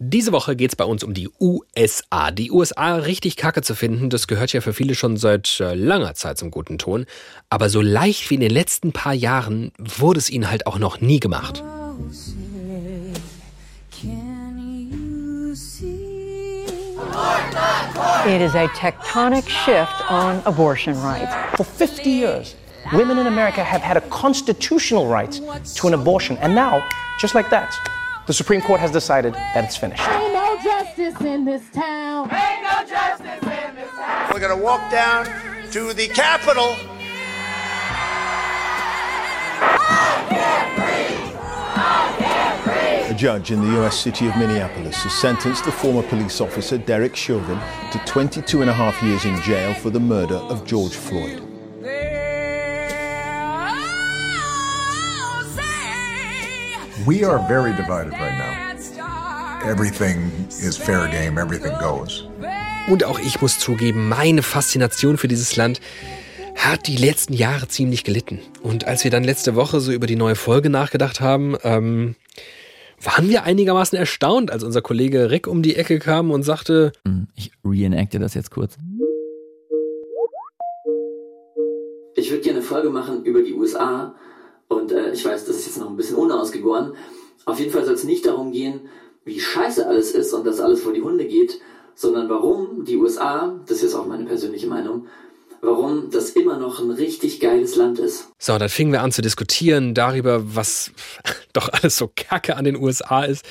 Diese Woche geht es bei uns um die USA. Die USA richtig kacke zu finden, das gehört ja für viele schon seit äh, langer Zeit zum guten Ton. Aber so leicht wie in den letzten paar Jahren wurde es ihnen halt auch noch nie gemacht. It is a tectonic shift on abortion rights. For 50 years, women in America have had a constitutional right to an abortion. And now, just like that, the Supreme Court has decided that it's finished. Ain't no justice in this town. Ain't no justice in this town. We're going to walk down to the Capitol. A judge in the U.S. city of Minneapolis has sentenced the former police officer Derek Chauvin to 22 and a half years in jail for the murder of George Floyd. We are very divided right now. Everything is fair game, everything goes. Und auch ich muss zugeben, meine Faszination für dieses Land hat die letzten Jahre ziemlich gelitten. Und als wir dann letzte Woche so über die neue Folge nachgedacht haben, ähm, waren wir einigermaßen erstaunt, als unser Kollege Rick um die Ecke kam und sagte, hm, ich reenacte das jetzt kurz. Ich würde gerne eine Folge machen über die USA und äh, ich weiß, das ist jetzt noch ein bisschen unausgegoren. Auf jeden Fall soll es nicht darum gehen, wie scheiße alles ist und dass alles vor die Hunde geht, sondern warum die USA, das ist auch meine persönliche Meinung, warum das immer noch ein richtig geiles Land ist. So, dann fingen wir an zu diskutieren darüber, was doch alles so kacke an den USA ist.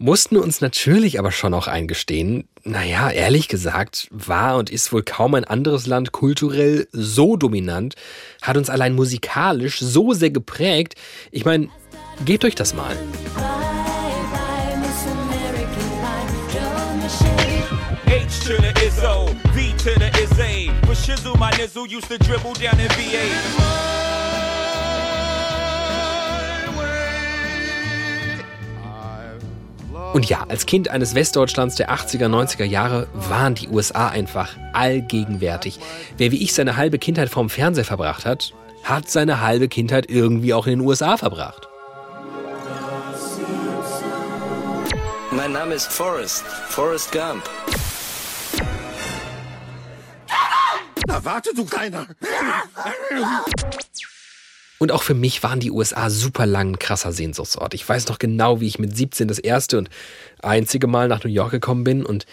Mussten uns natürlich aber schon auch eingestehen, naja, ehrlich gesagt, war und ist wohl kaum ein anderes Land kulturell so dominant, hat uns allein musikalisch so sehr geprägt. Ich meine, gebt euch das mal. H Und ja, als Kind eines Westdeutschlands der 80er, 90er Jahre waren die USA einfach allgegenwärtig. Wer wie ich seine halbe Kindheit vorm Fernseher verbracht hat, hat seine halbe Kindheit irgendwie auch in den USA verbracht. Mein Name ist Forrest, Forrest Gump. Na warte, du Kleiner! Und auch für mich waren die USA super lang ein krasser Sehnsuchtsort. Ich weiß noch genau, wie ich mit 17 das erste und einzige Mal nach New York gekommen bin und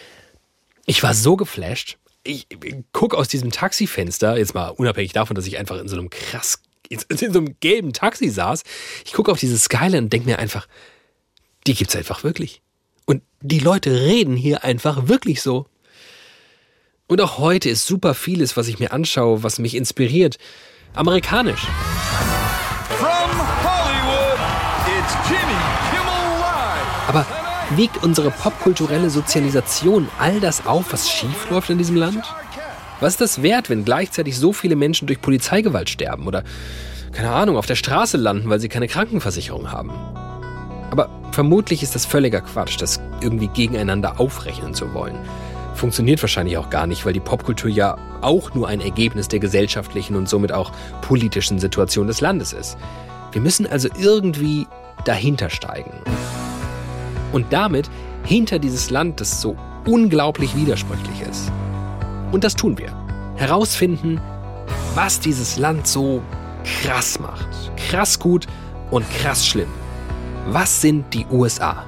ich war so geflasht. Ich, ich gucke aus diesem Taxifenster, jetzt mal unabhängig davon, dass ich einfach in so einem krass, in, in so einem gelben Taxi saß. Ich gucke auf diese Skyline und denke mir einfach, die gibt's einfach wirklich. Und die Leute reden hier einfach wirklich so. Und auch heute ist super vieles, was ich mir anschaue, was mich inspiriert, amerikanisch. Aber wiegt unsere popkulturelle Sozialisation all das auf, was schiefläuft in diesem Land? Was ist das wert, wenn gleichzeitig so viele Menschen durch Polizeigewalt sterben oder, keine Ahnung, auf der Straße landen, weil sie keine Krankenversicherung haben? Aber vermutlich ist das völliger Quatsch, das irgendwie gegeneinander aufrechnen zu wollen. Funktioniert wahrscheinlich auch gar nicht, weil die Popkultur ja auch nur ein Ergebnis der gesellschaftlichen und somit auch politischen Situation des Landes ist. Wir müssen also irgendwie dahinter steigen und damit hinter dieses Land, das so unglaublich widersprüchlich ist. Und das tun wir. Herausfinden, was dieses Land so krass macht. Krass gut und krass schlimm. Was sind die USA?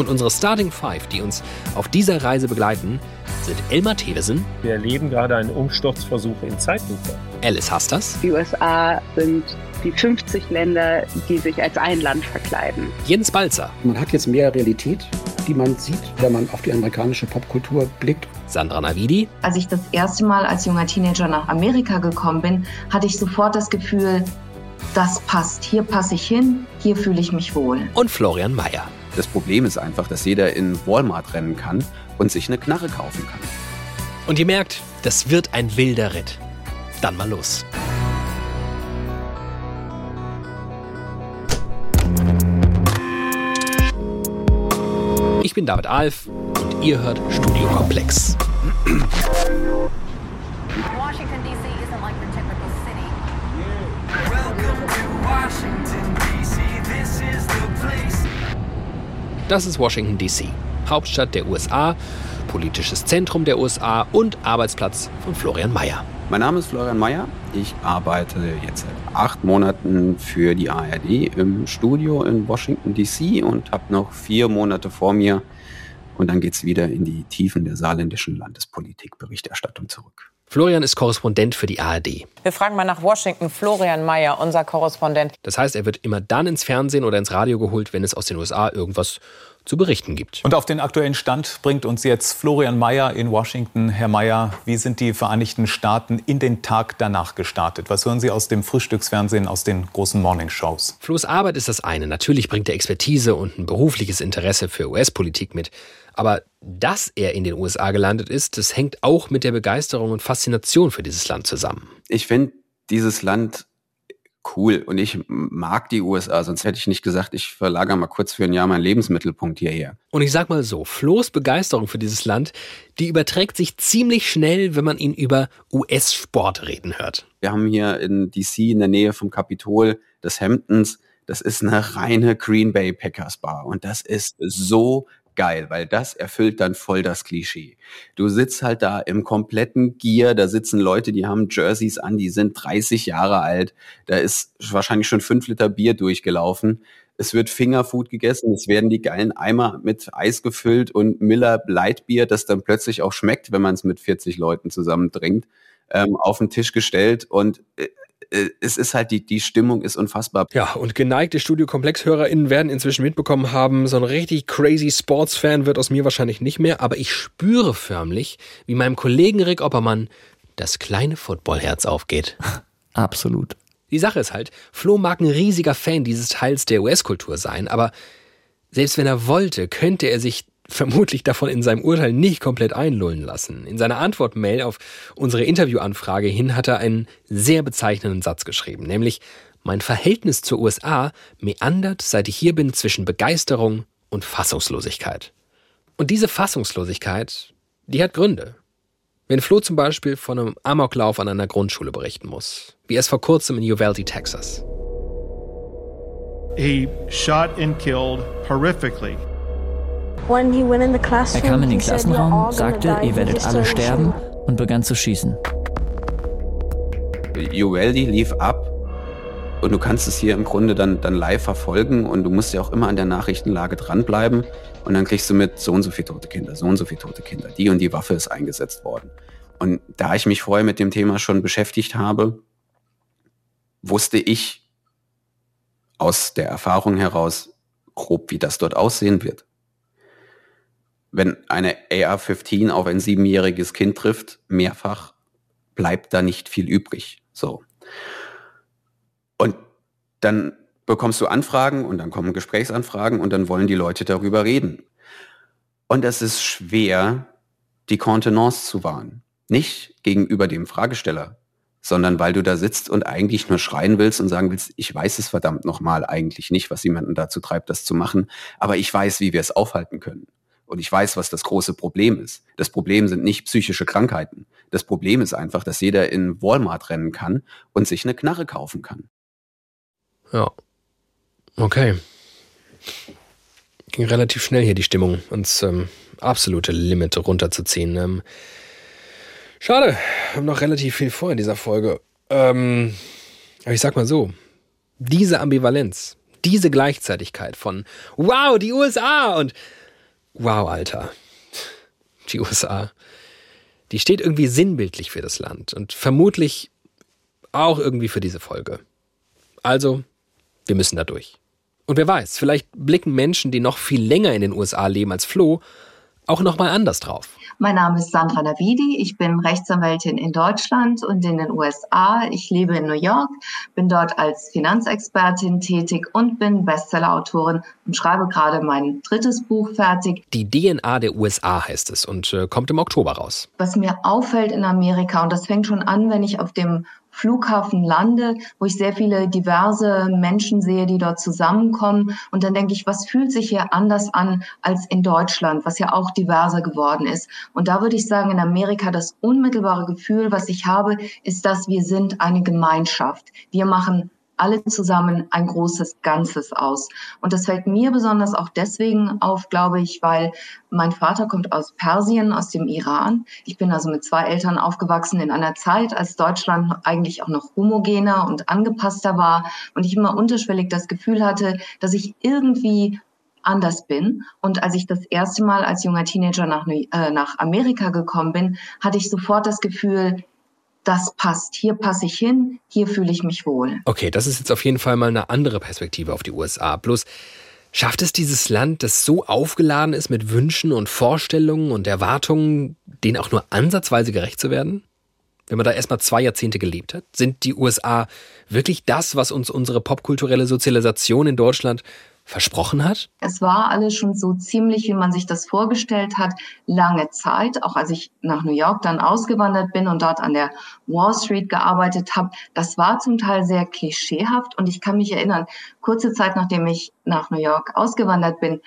Und unsere Starting Five, die uns auf dieser Reise begleiten, sind Elmar Tevesen. Wir erleben gerade einen Umsturzversuch in Zeitlupe. Alice Hastas. Die USA sind die 50 Länder, die sich als ein Land verkleiden. Jens Balzer. Man hat jetzt mehr Realität, die man sieht, wenn man auf die amerikanische Popkultur blickt. Sandra Navidi. Als ich das erste Mal als junger Teenager nach Amerika gekommen bin, hatte ich sofort das Gefühl, das passt. Hier passe ich hin, hier fühle ich mich wohl. Und Florian Mayer. Das Problem ist einfach, dass jeder in Walmart rennen kann und sich eine Knarre kaufen kann. Und ihr merkt, das wird ein wilder Ritt. Dann mal los. Ich bin David Alf und ihr hört Studio Komplex. Washington DC isn't like your typical city. Welcome to Washington Das ist Washington, D.C., Hauptstadt der USA, politisches Zentrum der USA und Arbeitsplatz von Florian Mayer. Mein Name ist Florian Mayer. Ich arbeite jetzt seit acht Monaten für die ARD im Studio in Washington, D.C. und habe noch vier Monate vor mir. Und dann geht es wieder in die Tiefen der saarländischen Landespolitikberichterstattung zurück. Florian ist Korrespondent für die ARD. Wir fragen mal nach Washington. Florian Mayer, unser Korrespondent. Das heißt, er wird immer dann ins Fernsehen oder ins Radio geholt, wenn es aus den USA irgendwas zu berichten gibt. Und auf den aktuellen Stand bringt uns jetzt Florian Mayer in Washington. Herr Mayer, wie sind die Vereinigten Staaten in den Tag danach gestartet? Was hören Sie aus dem Frühstücksfernsehen, aus den großen Morningshows? Flo's Arbeit ist das eine. Natürlich bringt er Expertise und ein berufliches Interesse für US-Politik mit. Aber dass er in den USA gelandet ist, das hängt auch mit der Begeisterung und Faszination für dieses Land zusammen. Ich finde dieses Land cool und ich mag die USA, sonst hätte ich nicht gesagt, ich verlagere mal kurz für ein Jahr meinen Lebensmittelpunkt hierher. Und ich sag mal so, Flo's Begeisterung für dieses Land, die überträgt sich ziemlich schnell, wenn man ihn über US-Sport reden hört. Wir haben hier in DC in der Nähe vom Kapitol des Hamptons, das ist eine reine Green Bay Packers Bar und das ist so geil, weil das erfüllt dann voll das Klischee. Du sitzt halt da im kompletten Gear, da sitzen Leute, die haben Jerseys an, die sind 30 Jahre alt, da ist wahrscheinlich schon fünf Liter Bier durchgelaufen. Es wird Fingerfood gegessen, es werden die geilen Eimer mit Eis gefüllt und Miller Lightbier, das dann plötzlich auch schmeckt, wenn man es mit 40 Leuten zusammen trinkt, ähm, auf den Tisch gestellt und äh, es ist halt, die, die Stimmung ist unfassbar. Ja, und geneigte Studiokomplex-HörerInnen werden inzwischen mitbekommen haben, so ein richtig crazy Sports-Fan wird aus mir wahrscheinlich nicht mehr, aber ich spüre förmlich, wie meinem Kollegen Rick Oppermann das kleine Footballherz aufgeht. Absolut. Die Sache ist halt, Flo mag ein riesiger Fan dieses Teils der US-Kultur sein, aber selbst wenn er wollte, könnte er sich vermutlich davon in seinem Urteil nicht komplett einlullen lassen. In seiner Antwortmail auf unsere Interviewanfrage hin hat er einen sehr bezeichnenden Satz geschrieben, nämlich mein Verhältnis zur USA meandert, seit ich hier bin, zwischen Begeisterung und Fassungslosigkeit. Und diese Fassungslosigkeit, die hat Gründe. Wenn Flo zum Beispiel von einem Amoklauf an einer Grundschule berichten muss, wie es vor kurzem in Uvalde, Texas. He shot and killed horrifically er kam in den Klassenraum, sagte, ihr werdet alle sterben und begann zu schießen. Uvalde lief ab und du kannst es hier im Grunde dann, dann live verfolgen und du musst ja auch immer an der Nachrichtenlage dranbleiben und dann kriegst du mit so und so viele tote Kinder, so und so viele tote Kinder, die und die Waffe ist eingesetzt worden. Und da ich mich vorher mit dem Thema schon beschäftigt habe, wusste ich aus der Erfahrung heraus grob, wie das dort aussehen wird wenn eine AR-15 auf ein siebenjähriges Kind trifft, mehrfach, bleibt da nicht viel übrig. So. Und dann bekommst du Anfragen und dann kommen Gesprächsanfragen und dann wollen die Leute darüber reden. Und es ist schwer, die Kontenance zu wahren. Nicht gegenüber dem Fragesteller, sondern weil du da sitzt und eigentlich nur schreien willst und sagen willst, ich weiß es verdammt nochmal eigentlich nicht, was jemanden dazu treibt, das zu machen, aber ich weiß, wie wir es aufhalten können. Und ich weiß, was das große Problem ist. Das Problem sind nicht psychische Krankheiten. Das Problem ist einfach, dass jeder in Walmart rennen kann und sich eine Knarre kaufen kann. Ja. Okay. Ging relativ schnell hier die Stimmung ins ähm, absolute Limit runterzuziehen. Ähm, schade, haben noch relativ viel vor in dieser Folge. Ähm, aber ich sag mal so, diese Ambivalenz, diese Gleichzeitigkeit von Wow, die USA und wow, Alter, die USA, die steht irgendwie sinnbildlich für das Land und vermutlich auch irgendwie für diese Folge. Also, wir müssen da durch. Und wer weiß, vielleicht blicken Menschen, die noch viel länger in den USA leben als Flo, auch nochmal anders drauf. Mein Name ist Sandra Navidi. Ich bin Rechtsanwältin in Deutschland und in den USA. Ich lebe in New York, bin dort als Finanzexpertin tätig und bin Bestsellerautorin und schreibe gerade mein drittes Buch fertig. Die DNA der USA heißt es und äh, kommt im Oktober raus. Was mir auffällt in Amerika, und das fängt schon an, wenn ich auf dem Flughafen lande, wo ich sehr viele diverse Menschen sehe, die dort zusammenkommen. Und dann denke ich, was fühlt sich hier anders an als in Deutschland, was ja auch diverser geworden ist. Und da würde ich sagen, in Amerika das unmittelbare Gefühl, was ich habe, ist, dass wir sind eine Gemeinschaft. Wir machen alle zusammen ein großes Ganzes aus. Und das fällt mir besonders auch deswegen auf, glaube ich, weil mein Vater kommt aus Persien, aus dem Iran. Ich bin also mit zwei Eltern aufgewachsen in einer Zeit, als Deutschland eigentlich auch noch homogener und angepasster war und ich immer unterschwellig das Gefühl hatte, dass ich irgendwie anders bin. Und als ich das erste Mal als junger Teenager nach, äh, nach Amerika gekommen bin, hatte ich sofort das Gefühl, das passt. Hier passe ich hin, hier fühle ich mich wohl. Okay, das ist jetzt auf jeden Fall mal eine andere Perspektive auf die USA. Bloß schafft es dieses Land, das so aufgeladen ist mit Wünschen und Vorstellungen und Erwartungen, denen auch nur ansatzweise gerecht zu werden? Wenn man da erstmal zwei Jahrzehnte gelebt hat, sind die USA wirklich das, was uns unsere popkulturelle Sozialisation in Deutschland versprochen hat? Es war alles schon so ziemlich, wie man sich das vorgestellt hat, lange Zeit. Auch als ich nach New York dann ausgewandert bin und dort an der Wall Street gearbeitet habe, das war zum Teil sehr klischeehaft. Und ich kann mich erinnern, kurze Zeit nachdem ich nach New York ausgewandert bin,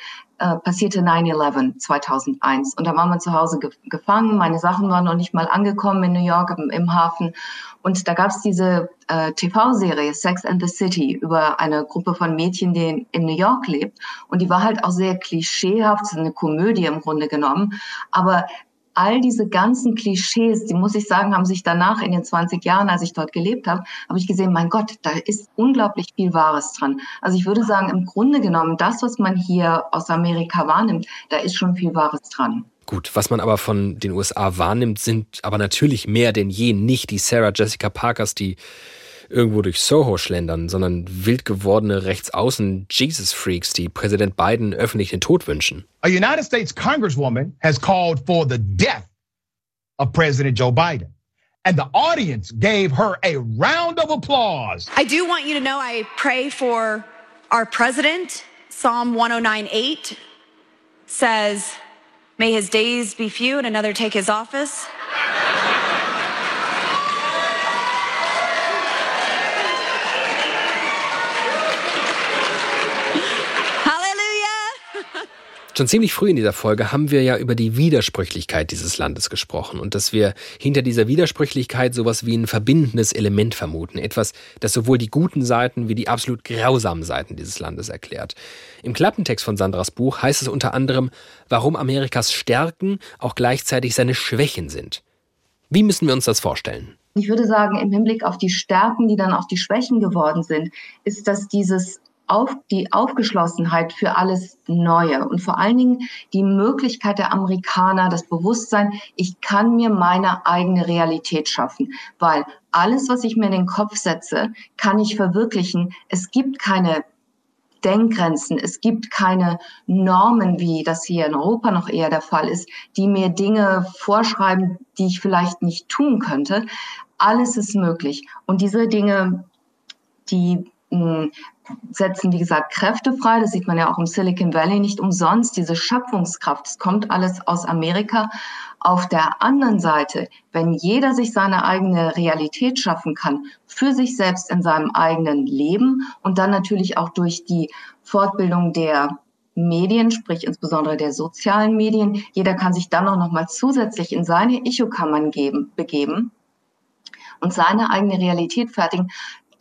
äh, passierte 9-11 2001. Und da war man zu Hause ge gefangen. Meine Sachen waren noch nicht mal angekommen in New York im, im Hafen. Und da gab es diese äh, TV-Serie Sex and the City über eine Gruppe von Mädchen, die in, in New York lebt. Und die war halt auch sehr klischeehaft, eine Komödie im Grunde genommen. Aber all diese ganzen Klischees, die muss ich sagen, haben sich danach in den 20 Jahren, als ich dort gelebt habe, habe ich gesehen, mein Gott, da ist unglaublich viel Wahres dran. Also ich würde sagen, im Grunde genommen, das, was man hier aus Amerika wahrnimmt, da ist schon viel Wahres dran. Gut, was man aber von den USA wahrnimmt, sind aber natürlich mehr denn je nicht die Sarah Jessica Parkers, die irgendwo durch Soho schlendern, sondern wild gewordene Rechtsaußen Jesus-Freaks, die Präsident Biden öffentlich den Tod wünschen. A United States Congresswoman has called for the death of President Joe Biden. And the audience gave her a round of applause. I do want you to know I pray for our president. Psalm 109.8 says, May his days be few and another take his office. Schon ziemlich früh in dieser Folge haben wir ja über die Widersprüchlichkeit dieses Landes gesprochen und dass wir hinter dieser Widersprüchlichkeit sowas wie ein verbindendes Element vermuten. Etwas, das sowohl die guten Seiten wie die absolut grausamen Seiten dieses Landes erklärt. Im Klappentext von Sandras Buch heißt es unter anderem, warum Amerikas Stärken auch gleichzeitig seine Schwächen sind. Wie müssen wir uns das vorstellen? Ich würde sagen, im Hinblick auf die Stärken, die dann auch die Schwächen geworden sind, ist, dass dieses auf die Aufgeschlossenheit für alles Neue und vor allen Dingen die Möglichkeit der Amerikaner, das Bewusstsein, ich kann mir meine eigene Realität schaffen, weil alles, was ich mir in den Kopf setze, kann ich verwirklichen. Es gibt keine Denkgrenzen, es gibt keine Normen, wie das hier in Europa noch eher der Fall ist, die mir Dinge vorschreiben, die ich vielleicht nicht tun könnte. Alles ist möglich. Und diese Dinge, die setzen, wie gesagt, Kräfte frei. Das sieht man ja auch im Silicon Valley nicht umsonst. Diese Schöpfungskraft, es kommt alles aus Amerika. Auf der anderen Seite, wenn jeder sich seine eigene Realität schaffen kann, für sich selbst in seinem eigenen Leben und dann natürlich auch durch die Fortbildung der Medien, sprich insbesondere der sozialen Medien, jeder kann sich dann auch noch mal zusätzlich in seine Echokammern geben, begeben und seine eigene Realität fertigen,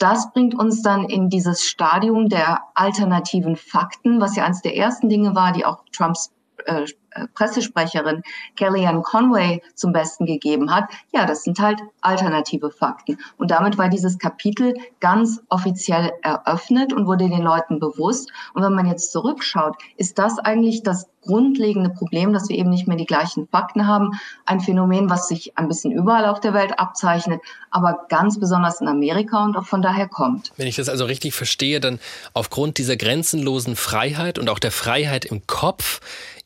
das bringt uns dann in dieses Stadium der alternativen Fakten, was ja eines der ersten Dinge war, die auch Trumps äh, äh, Pressesprecherin Kellyanne Conway zum Besten gegeben hat. Ja, das sind halt alternative Fakten. Und damit war dieses Kapitel ganz offiziell eröffnet und wurde den Leuten bewusst. Und wenn man jetzt zurückschaut, ist das eigentlich das grundlegende Problem, dass wir eben nicht mehr die gleichen Fakten haben. Ein Phänomen, was sich ein bisschen überall auf der Welt abzeichnet, aber ganz besonders in Amerika und auch von daher kommt. Wenn ich das also richtig verstehe, dann aufgrund dieser grenzenlosen Freiheit und auch der Freiheit im Kopf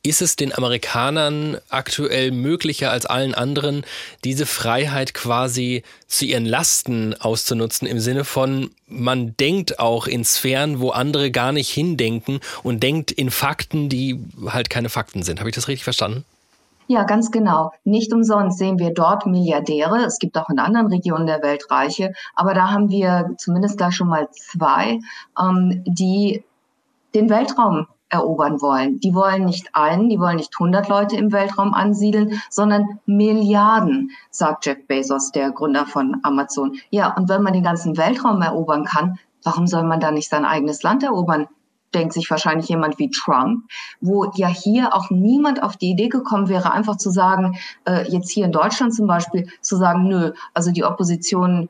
ist es den Amerikanern aktuell möglicher als allen anderen, diese Freiheit quasi zu ihren Lasten auszunutzen, im Sinne von, man denkt auch in Sphären, wo andere gar nicht hindenken und denkt in Fakten, die halt keine Fakten sind. Habe ich das richtig verstanden? Ja, ganz genau. Nicht umsonst sehen wir dort Milliardäre. Es gibt auch in anderen Regionen der Welt Reiche, aber da haben wir zumindest da schon mal zwei, ähm, die den Weltraum erobern wollen. Die wollen nicht einen, die wollen nicht 100 Leute im Weltraum ansiedeln, sondern Milliarden, sagt Jeff Bezos, der Gründer von Amazon. Ja, und wenn man den ganzen Weltraum erobern kann, warum soll man da nicht sein eigenes Land erobern? denkt sich wahrscheinlich jemand wie Trump, wo ja hier auch niemand auf die Idee gekommen wäre, einfach zu sagen, äh, jetzt hier in Deutschland zum Beispiel, zu sagen, nö, also die Opposition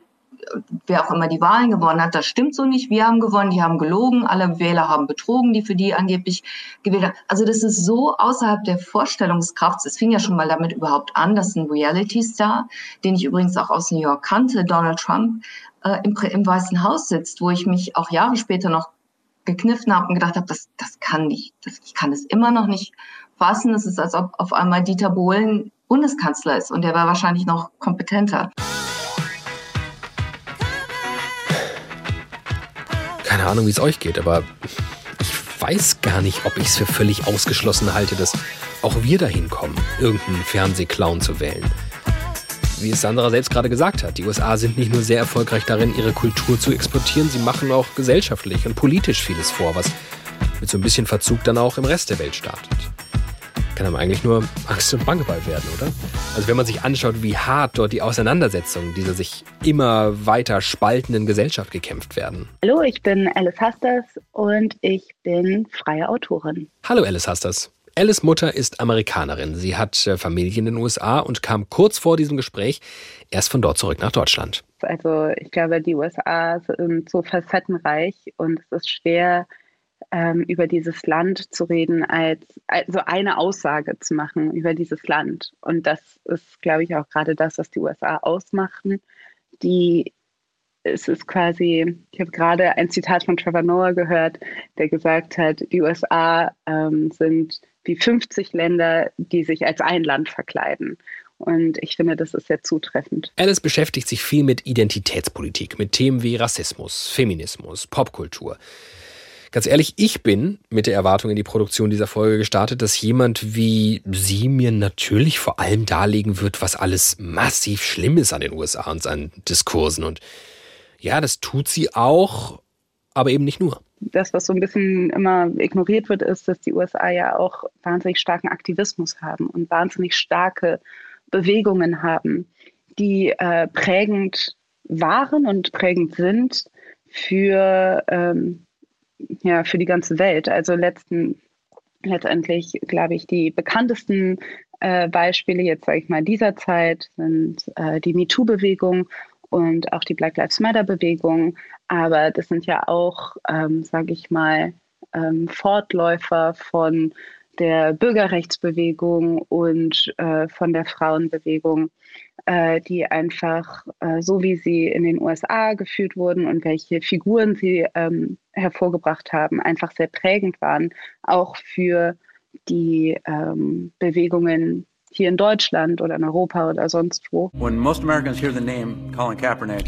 wer auch immer die Wahlen gewonnen hat, das stimmt so nicht. Wir haben gewonnen, die haben gelogen, alle Wähler haben betrogen, die für die angeblich gewählt haben. Also das ist so außerhalb der Vorstellungskraft. Es fing ja schon mal damit überhaupt an, dass ein Reality-Star, den ich übrigens auch aus New York kannte, Donald Trump, äh, im, im Weißen Haus sitzt, wo ich mich auch Jahre später noch gekniffen habe und gedacht habe, das, das kann nicht, das, ich kann es immer noch nicht fassen. Es ist, als ob auf einmal Dieter Bohlen Bundeskanzler ist und der war wahrscheinlich noch kompetenter. Keine Ahnung, wie es euch geht, aber ich weiß gar nicht, ob ich es für völlig ausgeschlossen halte, dass auch wir dahin kommen, irgendeinen Fernsehclown zu wählen. Wie es Sandra selbst gerade gesagt hat, die USA sind nicht nur sehr erfolgreich darin, ihre Kultur zu exportieren, sie machen auch gesellschaftlich und politisch vieles vor, was mit so ein bisschen Verzug dann auch im Rest der Welt startet kann einem eigentlich nur Angst und Bange bei werden, oder? Also wenn man sich anschaut, wie hart dort die Auseinandersetzungen dieser sich immer weiter spaltenden Gesellschaft gekämpft werden. Hallo, ich bin Alice Hasters und ich bin freie Autorin. Hallo Alice Hasters. Alice Mutter ist Amerikanerin. Sie hat äh, Familie in den USA und kam kurz vor diesem Gespräch erst von dort zurück nach Deutschland. Also ich glaube, die USA sind so facettenreich und es ist schwer, ähm, über dieses Land zu reden, als also eine Aussage zu machen über dieses Land. Und das ist, glaube ich, auch gerade das, was die USA ausmachen. Die es ist quasi, ich habe gerade ein Zitat von Trevor Noah gehört, der gesagt hat, die USA ähm, sind wie 50 Länder, die sich als ein Land verkleiden. Und ich finde, das ist sehr zutreffend. Alice beschäftigt sich viel mit Identitätspolitik, mit Themen wie Rassismus, Feminismus, Popkultur. Ganz ehrlich, ich bin mit der Erwartung in die Produktion dieser Folge gestartet, dass jemand wie sie mir natürlich vor allem darlegen wird, was alles massiv schlimm ist an den USA und seinen Diskursen. Und ja, das tut sie auch, aber eben nicht nur. Das, was so ein bisschen immer ignoriert wird, ist, dass die USA ja auch wahnsinnig starken Aktivismus haben und wahnsinnig starke Bewegungen haben, die äh, prägend waren und prägend sind für ähm, ja, für die ganze Welt. Also letzten, letztendlich, glaube ich, die bekanntesten äh, Beispiele jetzt, sage ich mal, dieser Zeit sind äh, die MeToo-Bewegung und auch die Black Lives Matter-Bewegung. Aber das sind ja auch, ähm, sage ich mal, ähm, Fortläufer von der Bürgerrechtsbewegung und äh, von der Frauenbewegung, äh, die einfach äh, so wie sie in den USA geführt wurden und welche Figuren sie ähm, hervorgebracht haben, einfach sehr prägend waren, auch für die ähm, Bewegungen hier in Deutschland oder in Europa oder sonst wo. When most Americans hear the name Colin Kaepernick,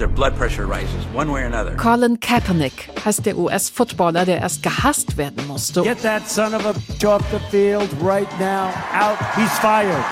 their blood pressure rises one way or another. Colin Kaepernick heißt der US-Footballer, der erst gehasst werden musste. Get that son of a off the field right now. Out. He's fired.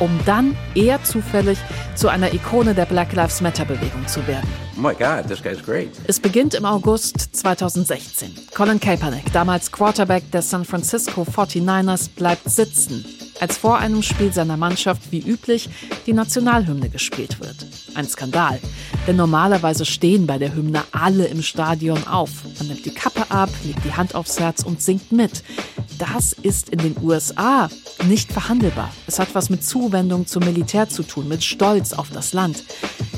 Um dann eher zufällig zu einer Ikone der Black Lives Matter-Bewegung zu werden. Oh my God, this guy's great. Es beginnt im August 2016. Colin Kaepernick, damals Quarterback der San Francisco 49ers, bleibt sitzen, als vor einem Spiel seiner Mannschaft wie üblich die Nationalhymne gespielt wird. Ein Skandal, denn normalerweise stehen bei der Hymne alle im Stadion auf. Man nimmt die Kappe ab, legt die Hand aufs Herz und singt mit. Das ist in den USA nicht verhandelbar. Es hat was mit Zuwendung zum Militär zu tun, mit Stolz auf das Land.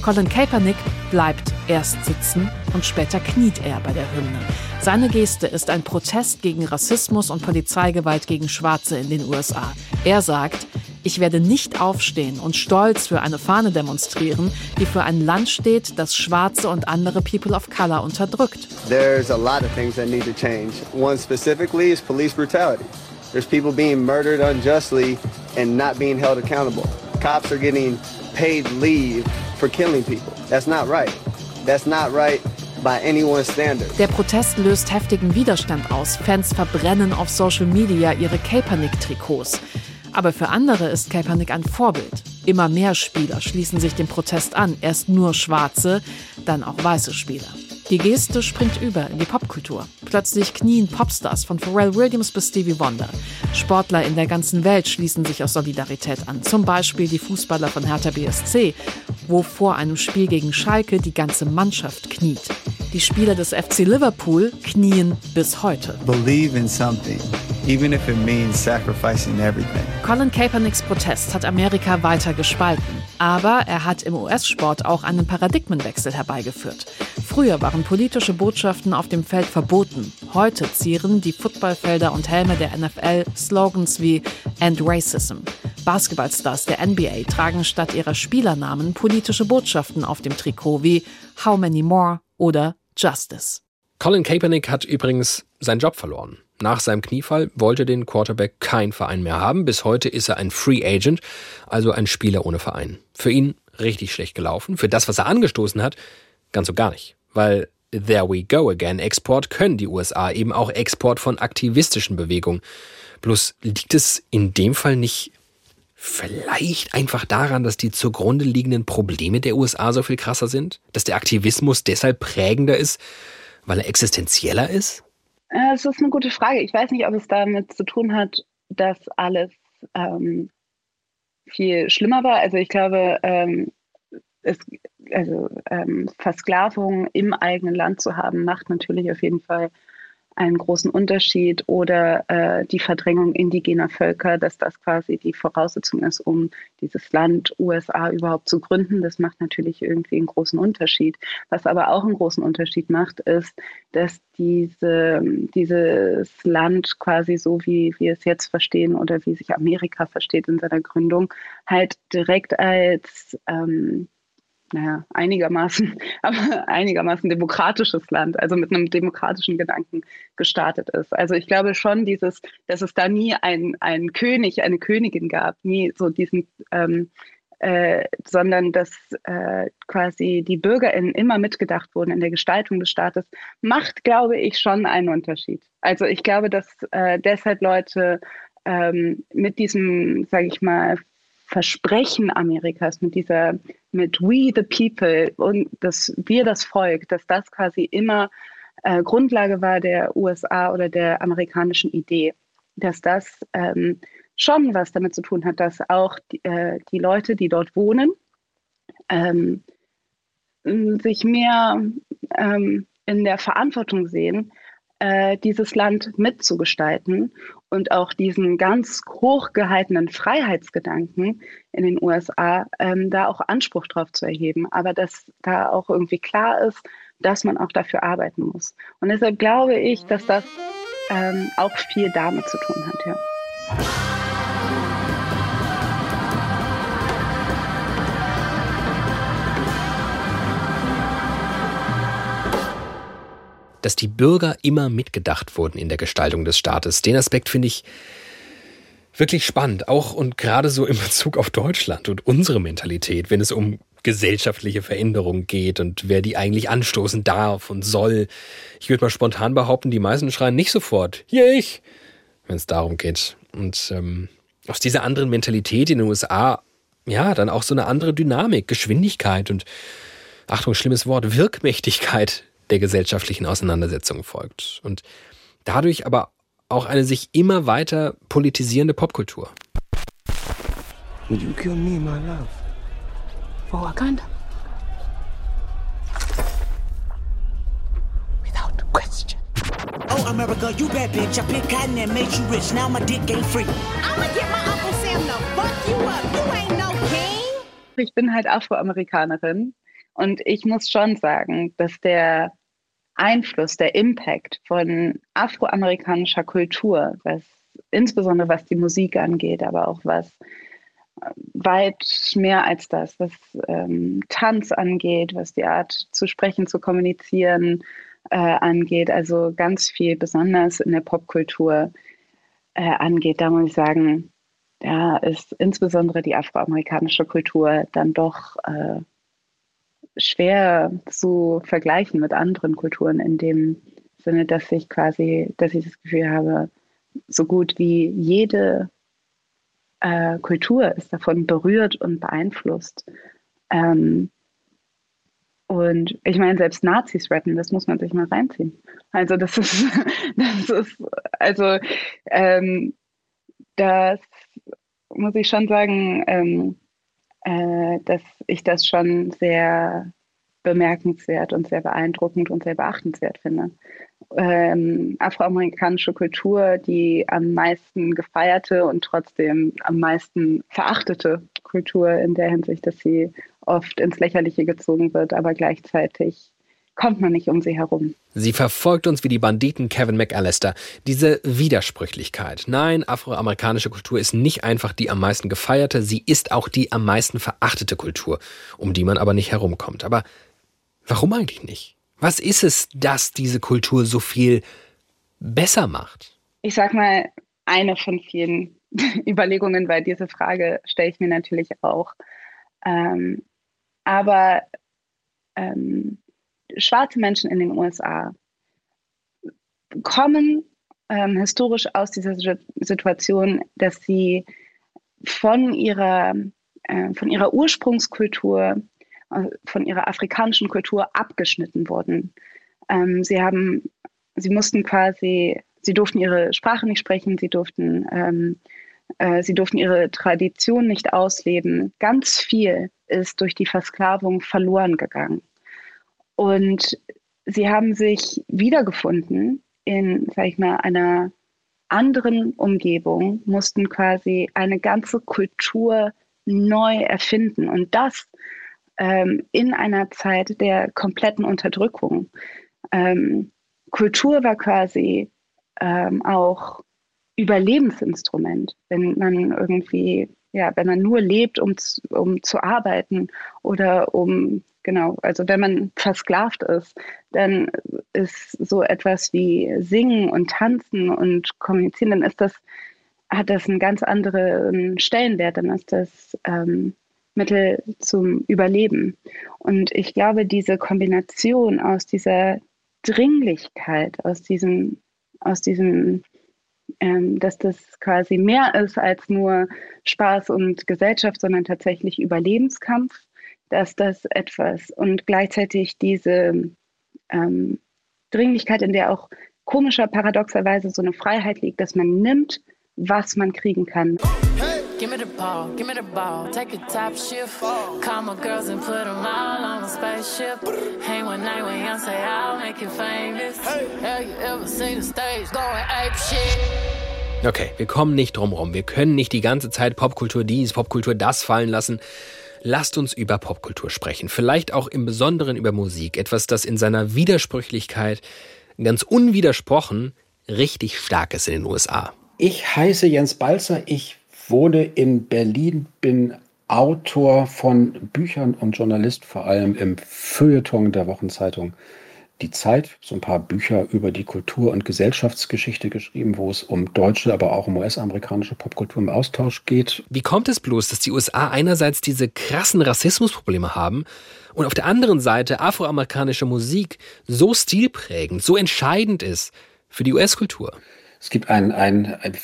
Colin Kaepernick bleibt erst sitzen und später kniet er bei der Hymne. Seine Geste ist ein Protest gegen Rassismus und Polizeigewalt gegen Schwarze in den USA. Er sagt, ich werde nicht aufstehen und stolz für eine Fahne demonstrieren, die für ein Land steht, das Schwarze und andere People of Color unterdrückt. There's a lot of things that need to change. One specifically is police brutality. There's people being murdered unjustly and not being held accountable. Cops are getting paid leave for killing people. That's not right. That's not right by anyone's standard. Der Protest löst heftigen Widerstand aus. Fans verbrennen auf Social Media ihre Kaepernick-Trikots. Aber für andere ist Kaepernick ein Vorbild. Immer mehr Spieler schließen sich dem Protest an. Erst nur Schwarze, dann auch weiße Spieler. Die Geste springt über in die Popkultur. Plötzlich knien Popstars von Pharrell Williams bis Stevie Wonder. Sportler in der ganzen Welt schließen sich aus Solidarität an. Zum Beispiel die Fußballer von Hertha BSC, wo vor einem Spiel gegen Schalke die ganze Mannschaft kniet. Die Spieler des FC Liverpool knien bis heute. Believe in something, even if it means sacrificing everything. Colin Kaepernicks Protest hat Amerika weiter gespalten. Aber er hat im US-Sport auch einen Paradigmenwechsel herbeigeführt. Früher waren politische Botschaften auf dem Feld verboten. Heute zieren die Footballfelder und Helme der NFL Slogans wie End Racism. Basketballstars der NBA tragen statt ihrer Spielernamen politische Botschaften auf dem Trikot wie How Many More oder Justice. Colin Kaepernick hat übrigens seinen Job verloren. Nach seinem Kniefall wollte den Quarterback kein Verein mehr haben. Bis heute ist er ein Free Agent, also ein Spieler ohne Verein. Für ihn richtig schlecht gelaufen. Für das, was er angestoßen hat, ganz und gar nicht. Weil there we go again. Export können die USA eben auch Export von aktivistischen Bewegungen. Bloß liegt es in dem Fall nicht vielleicht einfach daran, dass die zugrunde liegenden Probleme der USA so viel krasser sind? Dass der Aktivismus deshalb prägender ist, weil er existenzieller ist? Äh, es ist eine gute Frage. Ich weiß nicht, ob es damit zu tun hat, dass alles ähm, viel schlimmer war. Also ich glaube, ähm, es, also ähm, Versklavung im eigenen Land zu haben, macht natürlich auf jeden Fall einen großen Unterschied oder äh, die Verdrängung indigener Völker, dass das quasi die Voraussetzung ist, um dieses Land USA überhaupt zu gründen. Das macht natürlich irgendwie einen großen Unterschied. Was aber auch einen großen Unterschied macht, ist, dass diese, dieses Land quasi so, wie wir es jetzt verstehen oder wie sich Amerika versteht in seiner Gründung, halt direkt als ähm, naja, einigermaßen, aber einigermaßen demokratisches Land, also mit einem demokratischen Gedanken gestartet ist. Also ich glaube schon dieses, dass es da nie einen, König, eine Königin gab, nie so diesen, ähm, äh, sondern dass äh, quasi die BürgerInnen immer mitgedacht wurden in der Gestaltung des Staates, macht, glaube ich, schon einen Unterschied. Also ich glaube, dass äh, deshalb Leute ähm, mit diesem, sage ich mal, Versprechen Amerikas, mit dieser, mit We the People und das wir das Volk, dass das quasi immer äh, Grundlage war der USA oder der amerikanischen Idee, dass das ähm, schon was damit zu tun hat, dass auch die, äh, die Leute, die dort wohnen, ähm, sich mehr ähm, in der Verantwortung sehen, äh, dieses Land mitzugestalten und auch diesen ganz hochgehaltenen Freiheitsgedanken in den USA ähm, da auch Anspruch drauf zu erheben, aber dass da auch irgendwie klar ist, dass man auch dafür arbeiten muss. Und deshalb glaube ich, dass das ähm, auch viel damit zu tun hat, ja. Dass die Bürger immer mitgedacht wurden in der Gestaltung des Staates. Den Aspekt finde ich wirklich spannend, auch und gerade so in Bezug auf Deutschland und unsere Mentalität, wenn es um gesellschaftliche Veränderungen geht und wer die eigentlich anstoßen darf und soll. Ich würde mal spontan behaupten, die meisten schreien nicht sofort, hier ich, wenn es darum geht. Und ähm, aus dieser anderen Mentalität in den USA, ja, dann auch so eine andere Dynamik, Geschwindigkeit und Achtung, schlimmes Wort, Wirkmächtigkeit der gesellschaftlichen Auseinandersetzung folgt. Und dadurch aber auch eine sich immer weiter politisierende Popkultur. Would you kill me, my love? For Wakanda? Without question. Oh, America, you bad bitch. I picked cotton and made you rich. Now my dick ain't free. I'ma get my Uncle Sam to fuck you up. You ain't no king. Ich bin halt Afroamerikanerin und ich muss schon sagen, dass der Einfluss, der Impact von afroamerikanischer Kultur, was insbesondere was die Musik angeht, aber auch was äh, weit mehr als das, was ähm, Tanz angeht, was die Art zu sprechen, zu kommunizieren äh, angeht, also ganz viel besonders in der Popkultur äh, angeht, da muss ich sagen, da ist insbesondere die afroamerikanische Kultur dann doch äh, schwer zu vergleichen mit anderen Kulturen in dem Sinne, dass ich quasi, dass ich das Gefühl habe, so gut wie jede äh, Kultur ist davon berührt und beeinflusst. Ähm, Und ich meine, selbst Nazis retten, das muss man sich mal reinziehen. Also das ist, das ist, also ähm, das muss ich schon sagen, ähm, äh, dass ich das schon sehr bemerkenswert und sehr beeindruckend und sehr beachtenswert finde. Ähm, afroamerikanische Kultur, die am meisten gefeierte und trotzdem am meisten verachtete Kultur in der Hinsicht, dass sie oft ins Lächerliche gezogen wird, aber gleichzeitig kommt man nicht um sie herum. Sie verfolgt uns wie die Banditen Kevin McAllister. Diese Widersprüchlichkeit. Nein, afroamerikanische Kultur ist nicht einfach die am meisten gefeierte, sie ist auch die am meisten verachtete Kultur, um die man aber nicht herumkommt. Aber warum eigentlich nicht? Was ist es, das diese Kultur so viel besser macht? Ich sag mal, eine von vielen Überlegungen, weil diese Frage stelle ich mir natürlich auch. Ähm, aber ähm, schwarze Menschen in den USA kommen ähm, historisch aus dieser Situation, dass sie von ihrer, äh, von ihrer Ursprungskultur, äh, von ihrer afrikanischen Kultur abgeschnitten wurden. Ähm, sie haben, sie mussten quasi, sie durften ihre Sprache nicht sprechen, sie durften, ähm, äh, sie durften ihre Tradition nicht ausleben. Ganz viel ist durch die Versklavung verloren gegangen. Und sie haben sich wiedergefunden in, sag ich mal, einer anderen Umgebung, mussten quasi eine ganze Kultur neu erfinden. Und das ähm, in einer Zeit der kompletten Unterdrückung. Ähm, Kultur war quasi ähm, auch Überlebensinstrument, wenn man irgendwie, ja, wenn man nur lebt, um, um zu arbeiten oder um genau. Also wenn man versklavt ist, dann ist so etwas wie Singen und Tanzen und Kommunizieren, dann ist das, hat das einen ganz anderen Stellenwert, dann ist das ähm, Mittel zum Überleben. Und ich glaube, diese Kombination aus dieser Dringlichkeit, aus diesem, aus diesem ähm, dass das quasi mehr ist als nur Spaß und Gesellschaft, sondern tatsächlich Überlebenskampf dass das etwas und gleichzeitig diese ähm, Dringlichkeit, in der auch komischer, paradoxerweise so eine Freiheit liegt, dass man nimmt, was man kriegen kann. Give me the ball, give me the ball, take a top shift. Call my girls and put them all on a spaceship. Hang one night when young say I'll make you famous. Have you ever seen the stage going ape shit? Okay, wir kommen nicht drum rum. Wir können nicht die ganze Zeit Popkultur dies, Popkultur das fallen lassen. Lasst uns über Popkultur sprechen, vielleicht auch im Besonderen über Musik, etwas, das in seiner Widersprüchlichkeit ganz unwidersprochen richtig stark ist in den USA. Ich heiße Jens Balzer, ich wohne in Berlin, bin Autor von Büchern und Journalist, vor allem im Feuilleton der Wochenzeitung die Zeit, so ein paar Bücher über die Kultur- und Gesellschaftsgeschichte geschrieben, wo es um deutsche, aber auch um US-amerikanische Popkultur im Austausch geht. Wie kommt es bloß, dass die USA einerseits diese krassen Rassismusprobleme haben und auf der anderen Seite afroamerikanische Musik so stilprägend, so entscheidend ist für die US-Kultur? Es gibt ein, ein, ein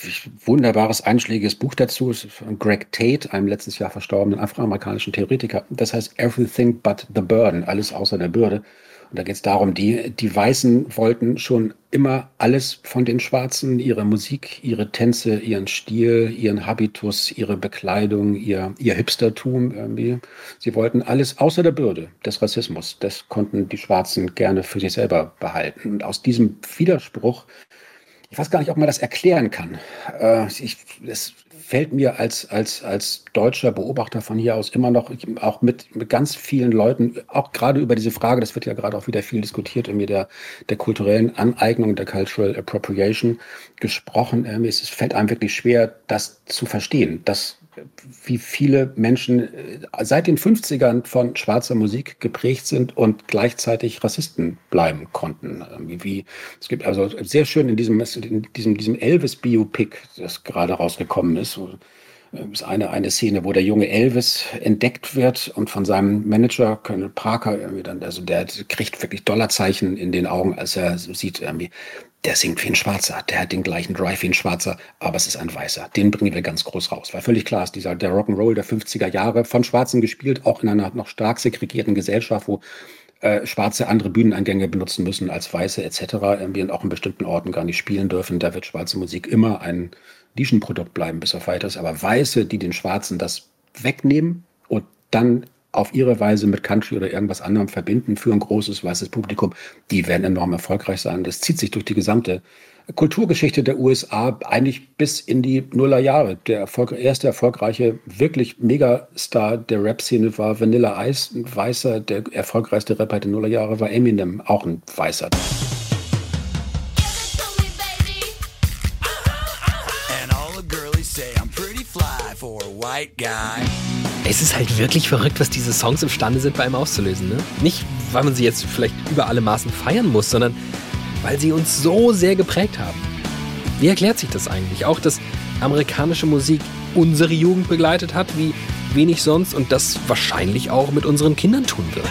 wunderbares, einschlägiges Buch dazu von Greg Tate, einem letztes Jahr verstorbenen afroamerikanischen Theoretiker. Das heißt Everything but the Burden, alles außer der Bürde. Und da geht es darum, die, die Weißen wollten schon immer alles von den Schwarzen, ihre Musik, ihre Tänze, ihren Stil, ihren Habitus, ihre Bekleidung, ihr, ihr Hipstertum irgendwie. Sie wollten alles außer der Bürde des Rassismus. Das konnten die Schwarzen gerne für sich selber behalten. Und aus diesem Widerspruch ich weiß gar nicht, ob man das erklären kann. Äh, ich, es fällt mir als, als, als deutscher Beobachter von hier aus immer noch, auch mit, mit ganz vielen Leuten, auch gerade über diese Frage, das wird ja gerade auch wieder viel diskutiert, irgendwie der, der kulturellen Aneignung, der Cultural Appropriation gesprochen. Es fällt einem wirklich schwer, das zu verstehen, dass wie viele Menschen äh, seit den 50ern von schwarzer Musik geprägt sind und gleichzeitig Rassisten bleiben konnten. Wie, wie, es gibt also sehr schön in diesem, in diesem, diesem Elvis-Biopic, das gerade rausgekommen ist, äh, ist eine, eine Szene, wo der junge Elvis entdeckt wird und von seinem Manager, Colonel Parker, irgendwie dann, also der kriegt wirklich Dollarzeichen in den Augen, als er sieht, irgendwie, der singt wie ein Schwarzer, der hat den gleichen Drive wie ein Schwarzer, aber es ist ein Weißer. Den bringen wir ganz groß raus. Weil völlig klar ist, dieser, der Rock'n'Roll der 50er Jahre von Schwarzen gespielt, auch in einer noch stark segregierten Gesellschaft, wo äh, Schwarze andere Bühneneingänge benutzen müssen als Weiße etc. Irgendwie und auch in bestimmten Orten gar nicht spielen dürfen. Da wird schwarze Musik immer ein Nischenprodukt bleiben, bis auf weiteres. Aber Weiße, die den Schwarzen das wegnehmen und dann auf ihre Weise mit Country oder irgendwas anderem verbinden für ein großes weißes Publikum, die werden enorm erfolgreich sein. Das zieht sich durch die gesamte Kulturgeschichte der USA eigentlich bis in die Nullerjahre. Der Erfolg, erste erfolgreiche, wirklich Megastar der Rap-Szene war Vanilla Ice, ein Weißer. Der erfolgreichste Rapper der Nullerjahre war Eminem, auch ein Weißer. Es ist halt wirklich verrückt, was diese Songs imstande sind, bei einem auszulösen. Ne? Nicht, weil man sie jetzt vielleicht über alle Maßen feiern muss, sondern weil sie uns so sehr geprägt haben. Wie erklärt sich das eigentlich? Auch, dass amerikanische Musik unsere Jugend begleitet hat, wie wenig sonst und das wahrscheinlich auch mit unseren Kindern tun wird.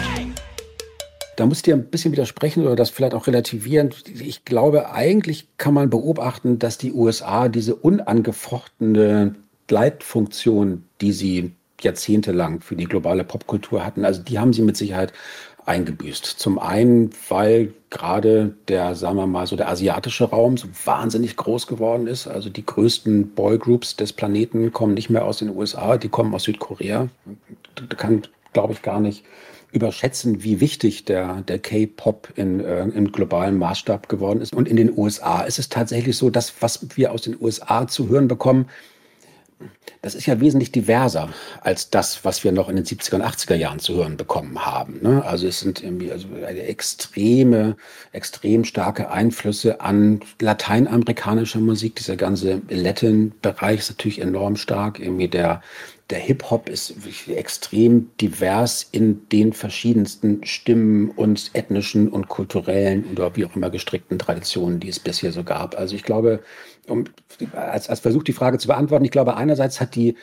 Da muss ich dir ein bisschen widersprechen oder das vielleicht auch relativieren. Ich glaube, eigentlich kann man beobachten, dass die USA diese unangefochtene Leitfunktion, die sie jahrzehntelang für die globale Popkultur hatten, also die haben sie mit Sicherheit eingebüßt. Zum einen, weil gerade der, sagen wir mal, so der asiatische Raum so wahnsinnig groß geworden ist. Also die größten Boygroups des Planeten kommen nicht mehr aus den USA, die kommen aus Südkorea. Da kann, glaube ich, gar nicht überschätzen, wie wichtig der, der K-Pop in, äh, im globalen Maßstab geworden ist. Und in den USA ist es tatsächlich so, dass was wir aus den USA zu hören bekommen, das ist ja wesentlich diverser als das, was wir noch in den 70er und 80er Jahren zu hören bekommen haben. Ne? Also es sind irgendwie also extreme, extrem starke Einflüsse an lateinamerikanischer Musik. Dieser ganze Latin-Bereich ist natürlich enorm stark. Irgendwie der, der Hip-Hop ist extrem divers in den verschiedensten Stimmen und ethnischen und kulturellen oder wie auch immer gestrickten Traditionen, die es bisher so gab. Also ich glaube, um als, als Versuch die Frage zu beantworten, ich glaube, einerseits hat die,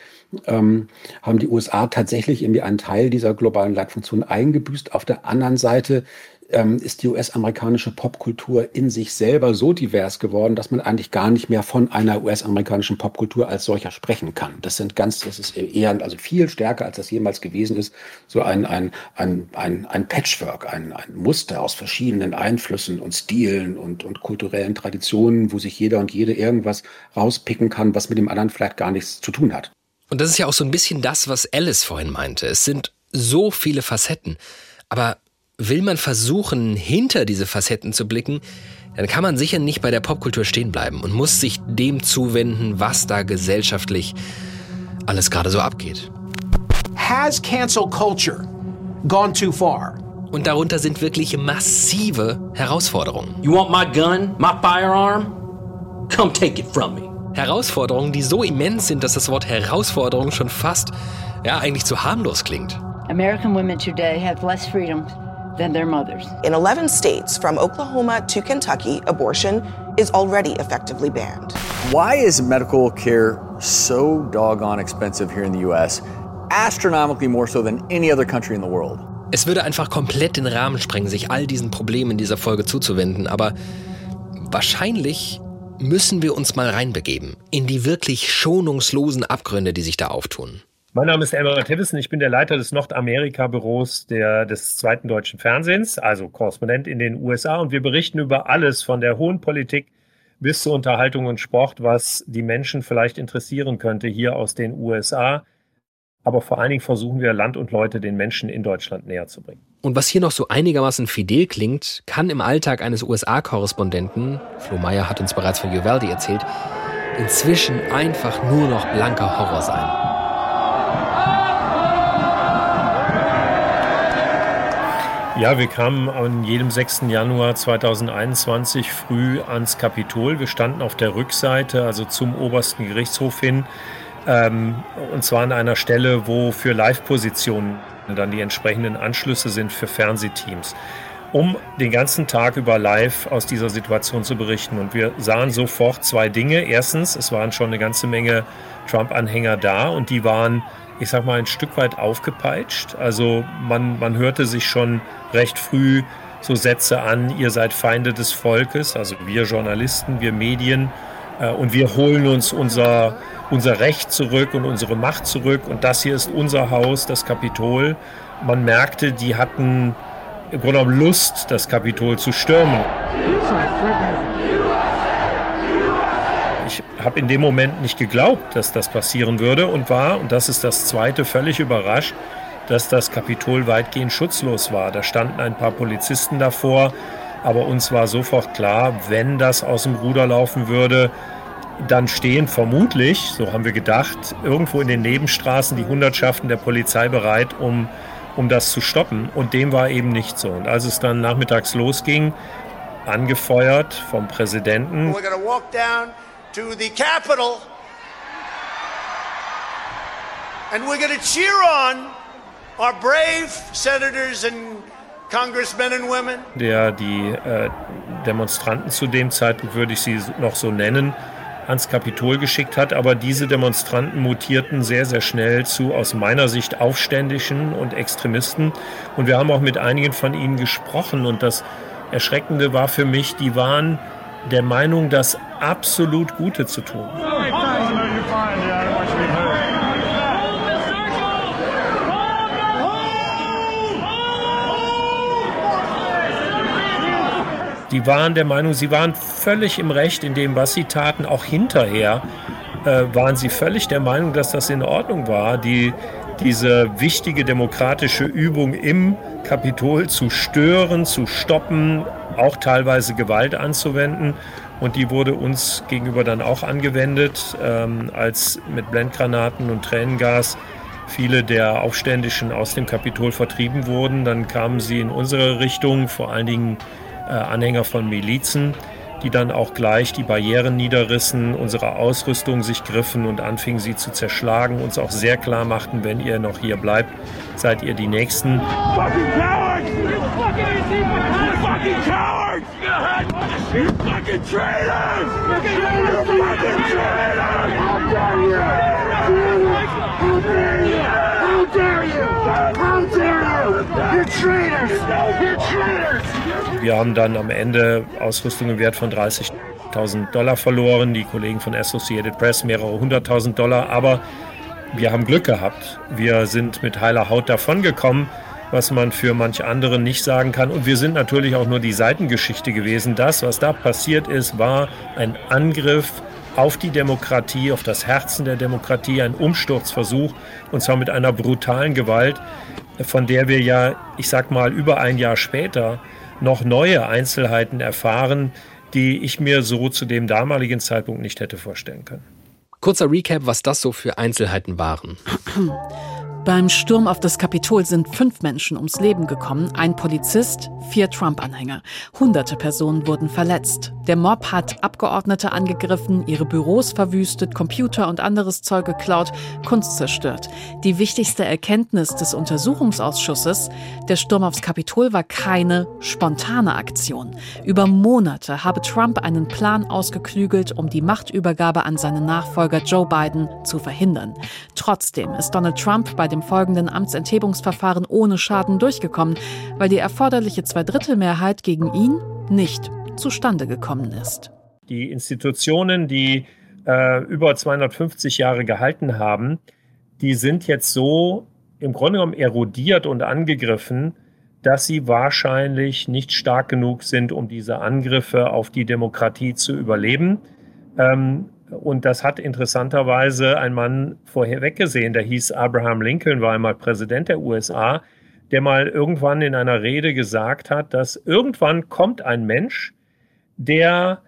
ähm, haben die USA tatsächlich irgendwie einen Teil dieser globalen Leitfunktion eingebüßt. Auf der anderen Seite ähm, ist die US-amerikanische Popkultur in sich selber so divers geworden, dass man eigentlich gar nicht mehr von einer US-amerikanischen Popkultur als solcher sprechen kann. Das sind ganz, das ist eher, also viel stärker, als das jemals gewesen ist, so ein, ein, ein, ein, ein Patchwork, ein, ein Muster aus verschiedenen Einflüssen und Stilen und, und kulturellen Traditionen, wo sich jeder und jede irgendwas rauspicken kann, was mit dem anderen vielleicht gar nichts zu tun hat. Und das ist ja auch so ein bisschen das, was Alice vorhin meinte. Es sind so viele Facetten. Aber will man versuchen, hinter diese Facetten zu blicken, dann kann man sicher nicht bei der Popkultur stehen bleiben und muss sich dem zuwenden, was da gesellschaftlich alles gerade so abgeht. Has cancel culture gone too far? Und darunter sind wirklich massive Herausforderungen. You want my gun, my firearm? Come take it from me. Herausforderungen, die so immens sind, dass das Wort Herausforderung schon fast ja eigentlich zu harmlos klingt. American women today have less freedom than their mothers. In 11 states, from Oklahoma to Kentucky, abortion is already effectively banned. Why is medical care so doggone expensive here in the US? Astronomically more so than any other country in the world. Es würde einfach komplett den Rahmen sprengen, sich all diesen Problemen in dieser Folge zuzuwenden, aber wahrscheinlich müssen wir uns mal reinbegeben in die wirklich schonungslosen Abgründe, die sich da auftun. Mein Name ist Elmar Tivissen, ich bin der Leiter des Nordamerika-Büros des zweiten deutschen Fernsehens, also Korrespondent in den USA und wir berichten über alles von der hohen Politik bis zur Unterhaltung und Sport, was die Menschen vielleicht interessieren könnte hier aus den USA. Aber vor allen Dingen versuchen wir Land und Leute den Menschen in Deutschland näher zu bringen. Und was hier noch so einigermaßen fidel klingt, kann im Alltag eines USA-Korrespondenten, Flo Meyer hat uns bereits von Uvalde erzählt, inzwischen einfach nur noch blanker Horror sein. Ja, wir kamen an jedem 6. Januar 2021 früh ans Kapitol. Wir standen auf der Rückseite, also zum obersten Gerichtshof hin. Ähm, und zwar an einer Stelle, wo für Live-Positionen dann die entsprechenden Anschlüsse sind für Fernsehteams, um den ganzen Tag über live aus dieser Situation zu berichten. Und wir sahen sofort zwei Dinge. Erstens, es waren schon eine ganze Menge Trump-Anhänger da und die waren ich sag mal, ein Stück weit aufgepeitscht. Also man, man hörte sich schon recht früh so Sätze an, ihr seid Feinde des Volkes, also wir Journalisten, wir Medien, äh, und wir holen uns unser, unser Recht zurück und unsere Macht zurück und das hier ist unser Haus, das Kapitol. Man merkte, die hatten im Grunde genommen Lust, das Kapitol zu stürmen. Habe in dem Moment nicht geglaubt, dass das passieren würde und war, und das ist das Zweite, völlig überrascht, dass das Kapitol weitgehend schutzlos war. Da standen ein paar Polizisten davor, aber uns war sofort klar, wenn das aus dem Ruder laufen würde, dann stehen vermutlich, so haben wir gedacht, irgendwo in den Nebenstraßen die Hundertschaften der Polizei bereit, um, um das zu stoppen. Und dem war eben nicht so. Und als es dann nachmittags losging, angefeuert vom Präsidenten, We're to the Capitol and we're going to cheer on our brave senators and congressmen and women. der die äh, Demonstranten zu dem Zeitpunkt, würde ich sie noch so nennen, ans Kapitol geschickt hat. Aber diese Demonstranten mutierten sehr, sehr schnell zu aus meiner Sicht Aufständischen und Extremisten. Und wir haben auch mit einigen von ihnen gesprochen. Und das Erschreckende war für mich, die waren der Meinung, das absolut Gute zu tun. Die waren der Meinung, sie waren völlig im Recht in dem, was sie taten. Auch hinterher äh, waren sie völlig der Meinung, dass das in Ordnung war, die, diese wichtige demokratische Übung im Kapitol zu stören, zu stoppen, auch teilweise Gewalt anzuwenden. Und die wurde uns gegenüber dann auch angewendet, ähm, als mit Blendgranaten und Tränengas viele der Aufständischen aus dem Kapitol vertrieben wurden. Dann kamen sie in unsere Richtung, vor allen Dingen äh, Anhänger von Milizen, die dann auch gleich die Barrieren niederrissen, unsere Ausrüstung sich griffen und anfingen sie zu zerschlagen, uns auch sehr klar machten, wenn ihr noch hier bleibt, seid ihr die Nächsten. Fucking cowards! You fucking Antifa! Fucking cowards! Fucking traitors! You fucking traitors! How dare you! How dare you! How dare you! How dare you! You're traitors! You're traitors! Wir haben dann am Ende Ausrüstung im Wert von 30.000 Dollar verloren, die Kollegen von Associated Press mehrere hunderttausend Dollar, aber wir haben Glück gehabt. Wir sind mit heiler Haut davongekommen, was man für manch anderen nicht sagen kann. Und wir sind natürlich auch nur die Seitengeschichte gewesen. Das, was da passiert ist, war ein Angriff auf die Demokratie, auf das Herzen der Demokratie, ein Umsturzversuch, und zwar mit einer brutalen Gewalt, von der wir ja, ich sag mal, über ein Jahr später noch neue Einzelheiten erfahren, die ich mir so zu dem damaligen Zeitpunkt nicht hätte vorstellen können. Kurzer Recap, was das so für Einzelheiten waren. Beim Sturm auf das Kapitol sind fünf Menschen ums Leben gekommen, ein Polizist, vier Trump-Anhänger. Hunderte Personen wurden verletzt. Der Mob hat Abgeordnete angegriffen, ihre Büros verwüstet, Computer und anderes Zeug geklaut, Kunst zerstört. Die wichtigste Erkenntnis des Untersuchungsausschusses, der Sturm aufs Kapitol war keine spontane Aktion. Über Monate habe Trump einen Plan ausgeklügelt, um die Machtübergabe an seinen Nachfolger Joe Biden zu verhindern. Trotzdem ist Donald Trump bei dem folgenden Amtsenthebungsverfahren ohne Schaden durchgekommen, weil die erforderliche Zweidrittelmehrheit gegen ihn nicht zustande gekommen ist. Die Institutionen, die äh, über 250 Jahre gehalten haben, die sind jetzt so im Grunde genommen erodiert und angegriffen, dass sie wahrscheinlich nicht stark genug sind, um diese Angriffe auf die Demokratie zu überleben. Ähm, und das hat interessanterweise ein Mann vorher gesehen, der hieß Abraham Lincoln, war einmal Präsident der USA, der mal irgendwann in einer Rede gesagt hat, dass irgendwann kommt ein Mensch, der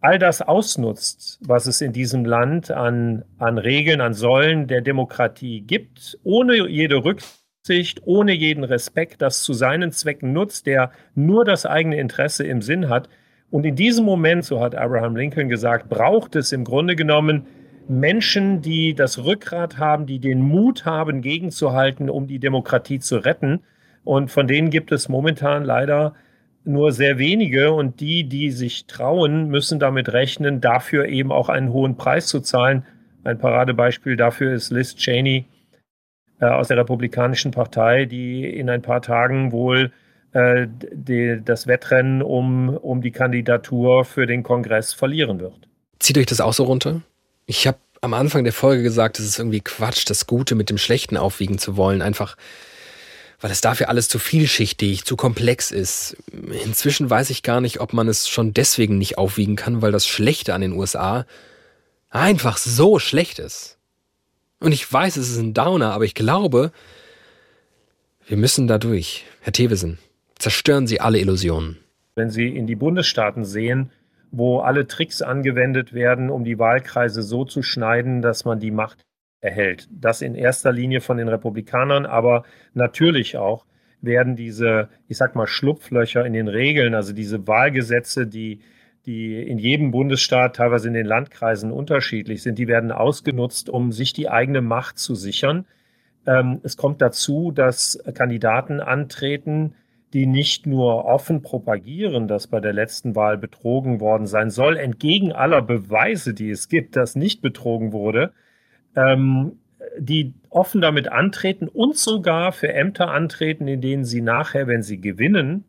all das ausnutzt, was es in diesem Land an, an Regeln, an Säulen der Demokratie gibt, ohne jede Rücksicht, ohne jeden Respekt, das zu seinen Zwecken nutzt, der nur das eigene Interesse im Sinn hat, und in diesem Moment, so hat Abraham Lincoln gesagt, braucht es im Grunde genommen Menschen, die das Rückgrat haben, die den Mut haben, gegenzuhalten, um die Demokratie zu retten. Und von denen gibt es momentan leider nur sehr wenige. Und die, die sich trauen, müssen damit rechnen, dafür eben auch einen hohen Preis zu zahlen. Ein Paradebeispiel dafür ist Liz Cheney äh, aus der Republikanischen Partei, die in ein paar Tagen wohl äh, die, das Wettrennen um, um die Kandidatur für den Kongress verlieren wird. Zieht euch das auch so runter? Ich habe am Anfang der Folge gesagt, es ist irgendwie Quatsch, das Gute mit dem Schlechten aufwiegen zu wollen. Einfach weil es dafür alles zu vielschichtig, zu komplex ist. Inzwischen weiß ich gar nicht, ob man es schon deswegen nicht aufwiegen kann, weil das Schlechte an den USA einfach so schlecht ist. Und ich weiß, es ist ein Downer, aber ich glaube, wir müssen da durch. Herr Thewesen, zerstören Sie alle Illusionen. Wenn Sie in die Bundesstaaten sehen, wo alle Tricks angewendet werden, um die Wahlkreise so zu schneiden, dass man die Macht erhält. Das in erster Linie von den Republikanern, aber natürlich auch werden diese, ich sag mal, Schlupflöcher in den Regeln, also diese Wahlgesetze, die, die in jedem Bundesstaat, teilweise in den Landkreisen unterschiedlich sind, die werden ausgenutzt, um sich die eigene Macht zu sichern. Ähm, es kommt dazu, dass Kandidaten antreten, die nicht nur offen propagieren, dass bei der letzten Wahl betrogen worden sein soll, entgegen aller Beweise, die es gibt, dass nicht betrogen wurde, ähm, die offen damit antreten und sogar für Ämter antreten, in denen sie nachher, wenn sie gewinnen,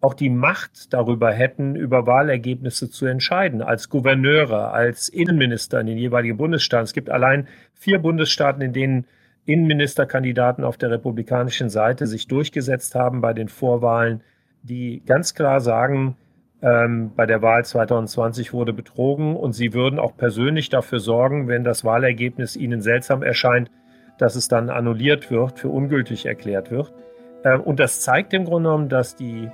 auch die Macht darüber hätten, über Wahlergebnisse zu entscheiden, als Gouverneure, als Innenminister in den jeweiligen Bundesstaaten. Es gibt allein vier Bundesstaaten, in denen Innenministerkandidaten auf der republikanischen Seite sich durchgesetzt haben bei den Vorwahlen, die ganz klar sagen, ähm, bei der Wahl 2020 wurde betrogen und sie würden auch persönlich dafür sorgen, wenn das Wahlergebnis ihnen seltsam erscheint, dass es dann annulliert wird, für ungültig erklärt wird. Ähm, und das zeigt im Grunde genommen, dass die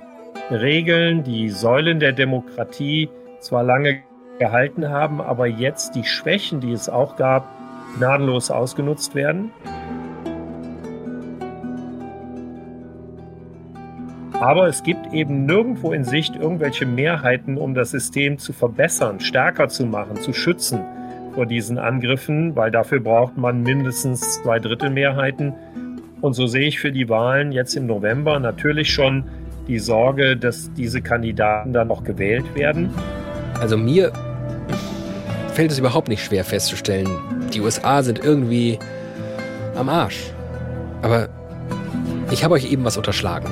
Regeln, die Säulen der Demokratie zwar lange gehalten haben, aber jetzt die Schwächen, die es auch gab, gnadenlos ausgenutzt werden. Aber es gibt eben nirgendwo in Sicht irgendwelche Mehrheiten, um das System zu verbessern, stärker zu machen, zu schützen vor diesen Angriffen, weil dafür braucht man mindestens zwei Drittel Mehrheiten. Und so sehe ich für die Wahlen jetzt im November natürlich schon die Sorge, dass diese Kandidaten dann noch gewählt werden. Also mir fällt es überhaupt nicht schwer festzustellen, die USA sind irgendwie am Arsch. Aber ich habe euch eben was unterschlagen.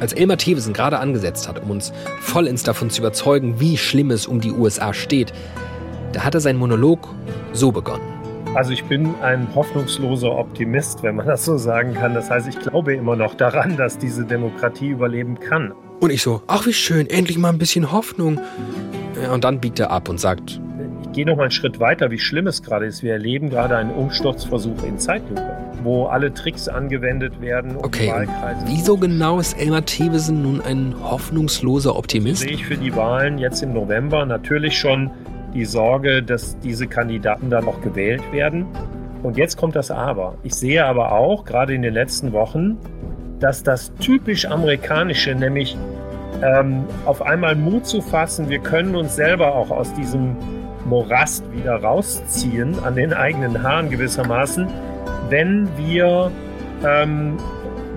Als Elmar Thewesen gerade angesetzt hat, um uns vollends davon zu überzeugen, wie schlimm es um die USA steht, da hat er seinen Monolog so begonnen. Also ich bin ein hoffnungsloser Optimist, wenn man das so sagen kann. Das heißt, ich glaube immer noch daran, dass diese Demokratie überleben kann. Und ich so, ach wie schön, endlich mal ein bisschen Hoffnung. Und dann biegt er ab und sagt, ich gehe noch mal einen Schritt weiter, wie schlimm es gerade ist. Wir erleben gerade einen Umsturzversuch in Zeitlupe wo alle Tricks angewendet werden. Um okay, wieso genau ist Elmar Thewesen nun ein hoffnungsloser Optimist? Sehe ich für die Wahlen jetzt im November natürlich schon die Sorge, dass diese Kandidaten dann noch gewählt werden. Und jetzt kommt das Aber. Ich sehe aber auch, gerade in den letzten Wochen, dass das typisch amerikanische, nämlich ähm, auf einmal Mut zu fassen, wir können uns selber auch aus diesem Morast wieder rausziehen, an den eigenen Haaren gewissermaßen, wenn wir ähm,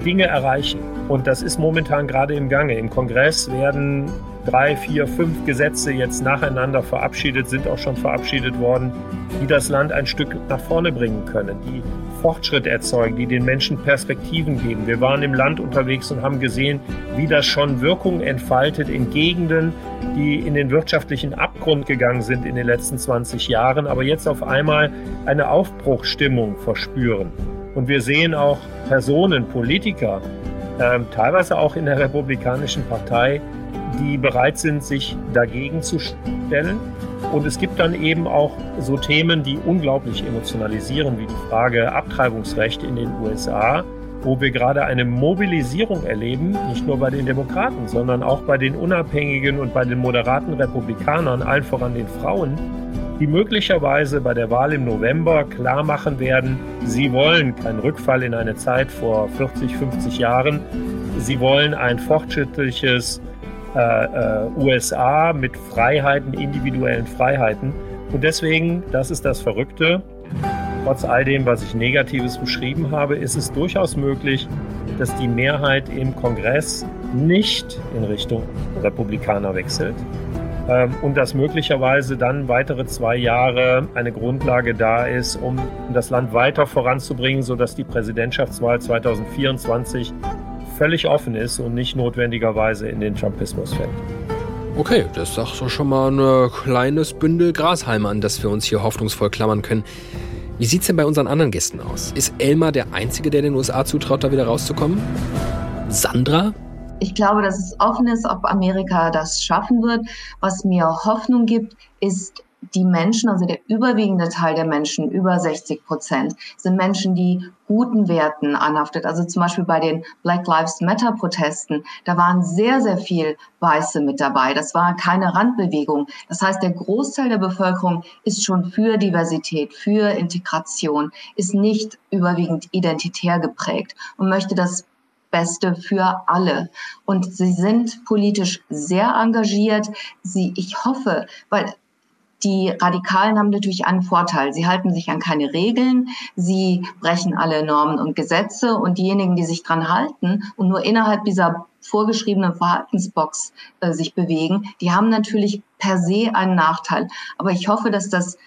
Dinge erreichen. Und das ist momentan gerade im Gange. Im Kongress werden drei, vier, fünf Gesetze jetzt nacheinander verabschiedet, sind auch schon verabschiedet worden, die das Land ein Stück nach vorne bringen können, die Fortschritt erzeugen, die den Menschen Perspektiven geben. Wir waren im Land unterwegs und haben gesehen, wie das schon Wirkung entfaltet in Gegenden, die in den wirtschaftlichen Abgrund gegangen sind in den letzten 20 Jahren, aber jetzt auf einmal eine Aufbruchstimmung verspüren. Und wir sehen auch Personen, Politiker, äh, teilweise auch in der Republikanischen Partei, die bereit sind, sich dagegen zu stellen. Und es gibt dann eben auch so Themen, die unglaublich emotionalisieren, wie die Frage Abtreibungsrecht in den USA, wo wir gerade eine Mobilisierung erleben, nicht nur bei den Demokraten, sondern auch bei den unabhängigen und bei den moderaten Republikanern, allen voran den Frauen, die möglicherweise bei der Wahl im November klar machen werden, sie wollen keinen Rückfall in eine Zeit vor 40, 50 Jahren. Sie wollen ein fortschrittliches äh, äh, USA mit Freiheiten, individuellen Freiheiten. Und deswegen, das ist das Verrückte, trotz all dem, was ich Negatives beschrieben habe, ist es durchaus möglich, dass die Mehrheit im Kongress nicht in Richtung Republikaner wechselt, ähm, und dass möglicherweise dann weitere zwei Jahre eine Grundlage da ist, um das Land weiter voranzubringen, sodass die Präsidentschaftswahl 2024 völlig offen ist und nicht notwendigerweise in den Trumpismus fällt. Okay, das ist doch schon mal ein kleines Bündel Grashalme, an das wir uns hier hoffnungsvoll klammern können. Wie sieht es denn bei unseren anderen Gästen aus? Ist Elmar der Einzige, der den USA zutraut, da wieder rauszukommen? Sandra? Ich glaube, dass es offen ist, ob Amerika das schaffen wird. Was mir Hoffnung gibt, ist die Menschen, also der überwiegende Teil der Menschen, über 60 Prozent, sind Menschen, die guten Werten anhaftet. Also zum Beispiel bei den Black Lives Matter Protesten, da waren sehr, sehr viel Weiße mit dabei. Das war keine Randbewegung. Das heißt, der Großteil der Bevölkerung ist schon für Diversität, für Integration, ist nicht überwiegend identitär geprägt und möchte das Beste für alle. Und sie sind politisch sehr engagiert. Sie, ich hoffe, weil die Radikalen haben natürlich einen Vorteil. Sie halten sich an keine Regeln, sie brechen alle Normen und Gesetze und diejenigen, die sich dran halten und nur innerhalb dieser vorgeschriebenen Verhaltensbox äh, sich bewegen, die haben natürlich per se einen Nachteil. Aber ich hoffe, dass das,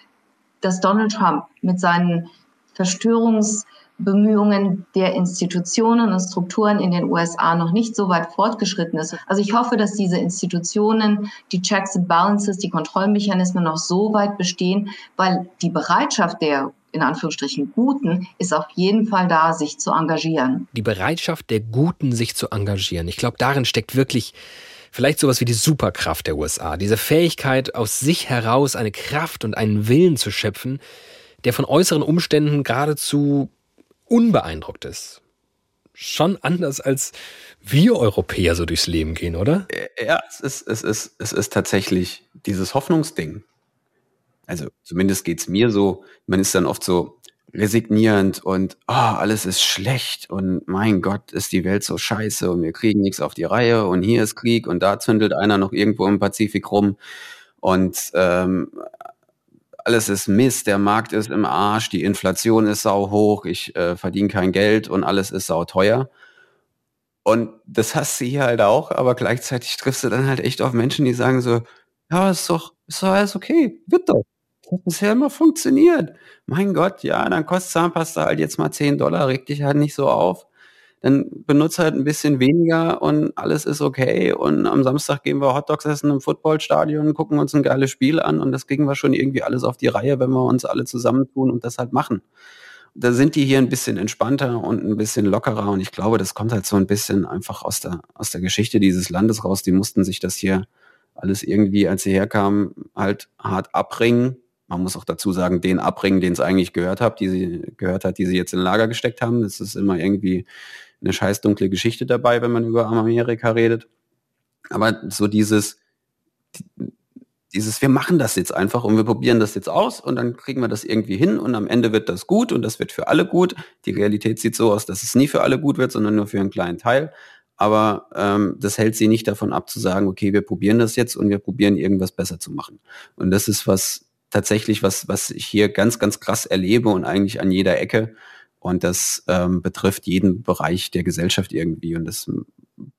dass Donald Trump mit seinen Verstörungs Bemühungen der Institutionen und Strukturen in den USA noch nicht so weit fortgeschritten ist. Also ich hoffe, dass diese Institutionen, die Checks and Balances, die Kontrollmechanismen noch so weit bestehen, weil die Bereitschaft der in Anführungsstrichen Guten ist auf jeden Fall da, sich zu engagieren. Die Bereitschaft der Guten, sich zu engagieren. Ich glaube, darin steckt wirklich vielleicht sowas wie die Superkraft der USA. Diese Fähigkeit, aus sich heraus eine Kraft und einen Willen zu schöpfen, der von äußeren Umständen geradezu unbeeindruckt ist. Schon anders als wir Europäer so durchs Leben gehen, oder? Ja, es ist, es ist, es ist tatsächlich dieses Hoffnungsding. Also zumindest geht es mir so. Man ist dann oft so resignierend und oh, alles ist schlecht und mein Gott, ist die Welt so scheiße und wir kriegen nichts auf die Reihe und hier ist Krieg und da zündelt einer noch irgendwo im Pazifik rum und ähm, alles ist Mist, der Markt ist im Arsch, die Inflation ist sau hoch, ich äh, verdiene kein Geld und alles ist sau teuer. Und das hast du hier halt auch, aber gleichzeitig triffst du dann halt echt auf Menschen, die sagen so, ja, ist doch, ist doch alles okay, wird doch. Das hat bisher immer funktioniert. Mein Gott, ja, dann kostet Zahnpasta halt jetzt mal 10 Dollar, reg dich halt nicht so auf dann benutzt halt ein bisschen weniger und alles ist okay. Und am Samstag gehen wir Hotdogs essen im Footballstadion, gucken uns ein geiles Spiel an und das kriegen wir schon irgendwie alles auf die Reihe, wenn wir uns alle zusammentun und das halt machen. Da sind die hier ein bisschen entspannter und ein bisschen lockerer und ich glaube, das kommt halt so ein bisschen einfach aus der, aus der Geschichte dieses Landes raus. Die mussten sich das hier alles irgendwie, als sie herkamen, halt hart abbringen. Man muss auch dazu sagen, den abbringen, den es eigentlich gehört hat, die sie gehört hat, die sie jetzt in Lager gesteckt haben. Das ist immer irgendwie eine scheiß dunkle Geschichte dabei, wenn man über Amerika redet. Aber so dieses, dieses, wir machen das jetzt einfach und wir probieren das jetzt aus und dann kriegen wir das irgendwie hin und am Ende wird das gut und das wird für alle gut. Die Realität sieht so aus, dass es nie für alle gut wird, sondern nur für einen kleinen Teil. Aber ähm, das hält sie nicht davon ab zu sagen, okay, wir probieren das jetzt und wir probieren irgendwas besser zu machen. Und das ist was tatsächlich, was, was ich hier ganz, ganz krass erlebe und eigentlich an jeder Ecke. Und das ähm, betrifft jeden Bereich der Gesellschaft irgendwie. Und das,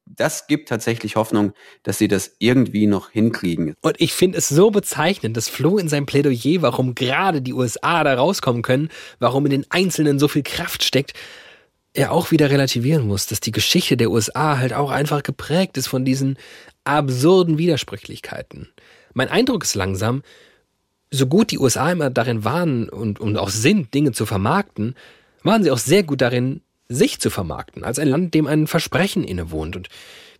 das gibt tatsächlich Hoffnung, dass sie das irgendwie noch hinkriegen. Und ich finde es so bezeichnend, dass Flo in seinem Plädoyer, warum gerade die USA da rauskommen können, warum in den Einzelnen so viel Kraft steckt, er auch wieder relativieren muss, dass die Geschichte der USA halt auch einfach geprägt ist von diesen absurden Widersprüchlichkeiten. Mein Eindruck ist langsam, so gut die USA immer darin waren und, und auch sind, Dinge zu vermarkten, waren sie auch sehr gut darin, sich zu vermarkten, als ein Land, dem ein Versprechen innewohnt. Und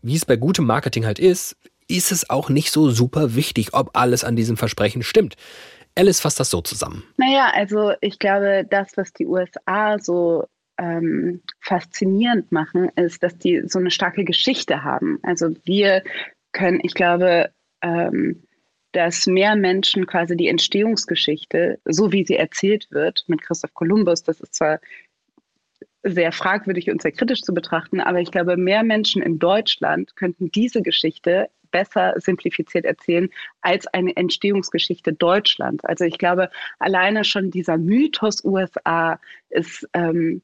wie es bei gutem Marketing halt ist, ist es auch nicht so super wichtig, ob alles an diesem Versprechen stimmt. Alice fasst das so zusammen. Naja, also ich glaube, das, was die USA so ähm, faszinierend machen, ist, dass die so eine starke Geschichte haben. Also wir können, ich glaube, ähm, dass mehr Menschen quasi die Entstehungsgeschichte, so wie sie erzählt wird, mit Christoph Kolumbus, das ist zwar sehr fragwürdig und sehr kritisch zu betrachten, aber ich glaube, mehr Menschen in Deutschland könnten diese Geschichte besser simplifiziert erzählen als eine Entstehungsgeschichte Deutschlands. Also ich glaube, alleine schon dieser Mythos USA ist ähm,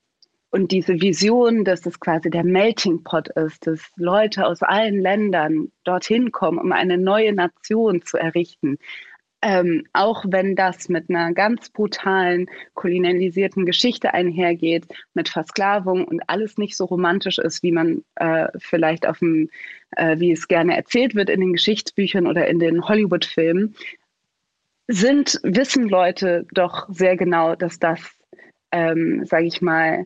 und diese Vision, dass es quasi der Melting Pot ist, dass Leute aus allen Ländern dorthin kommen, um eine neue Nation zu errichten. Ähm, auch wenn das mit einer ganz brutalen, kolonialisierten Geschichte einhergeht, mit Versklavung und alles nicht so romantisch ist, wie man äh, vielleicht auf dem, äh, wie es gerne erzählt wird in den Geschichtsbüchern oder in den Hollywood-Filmen, sind, wissen Leute doch sehr genau, dass das ähm, sage ich mal,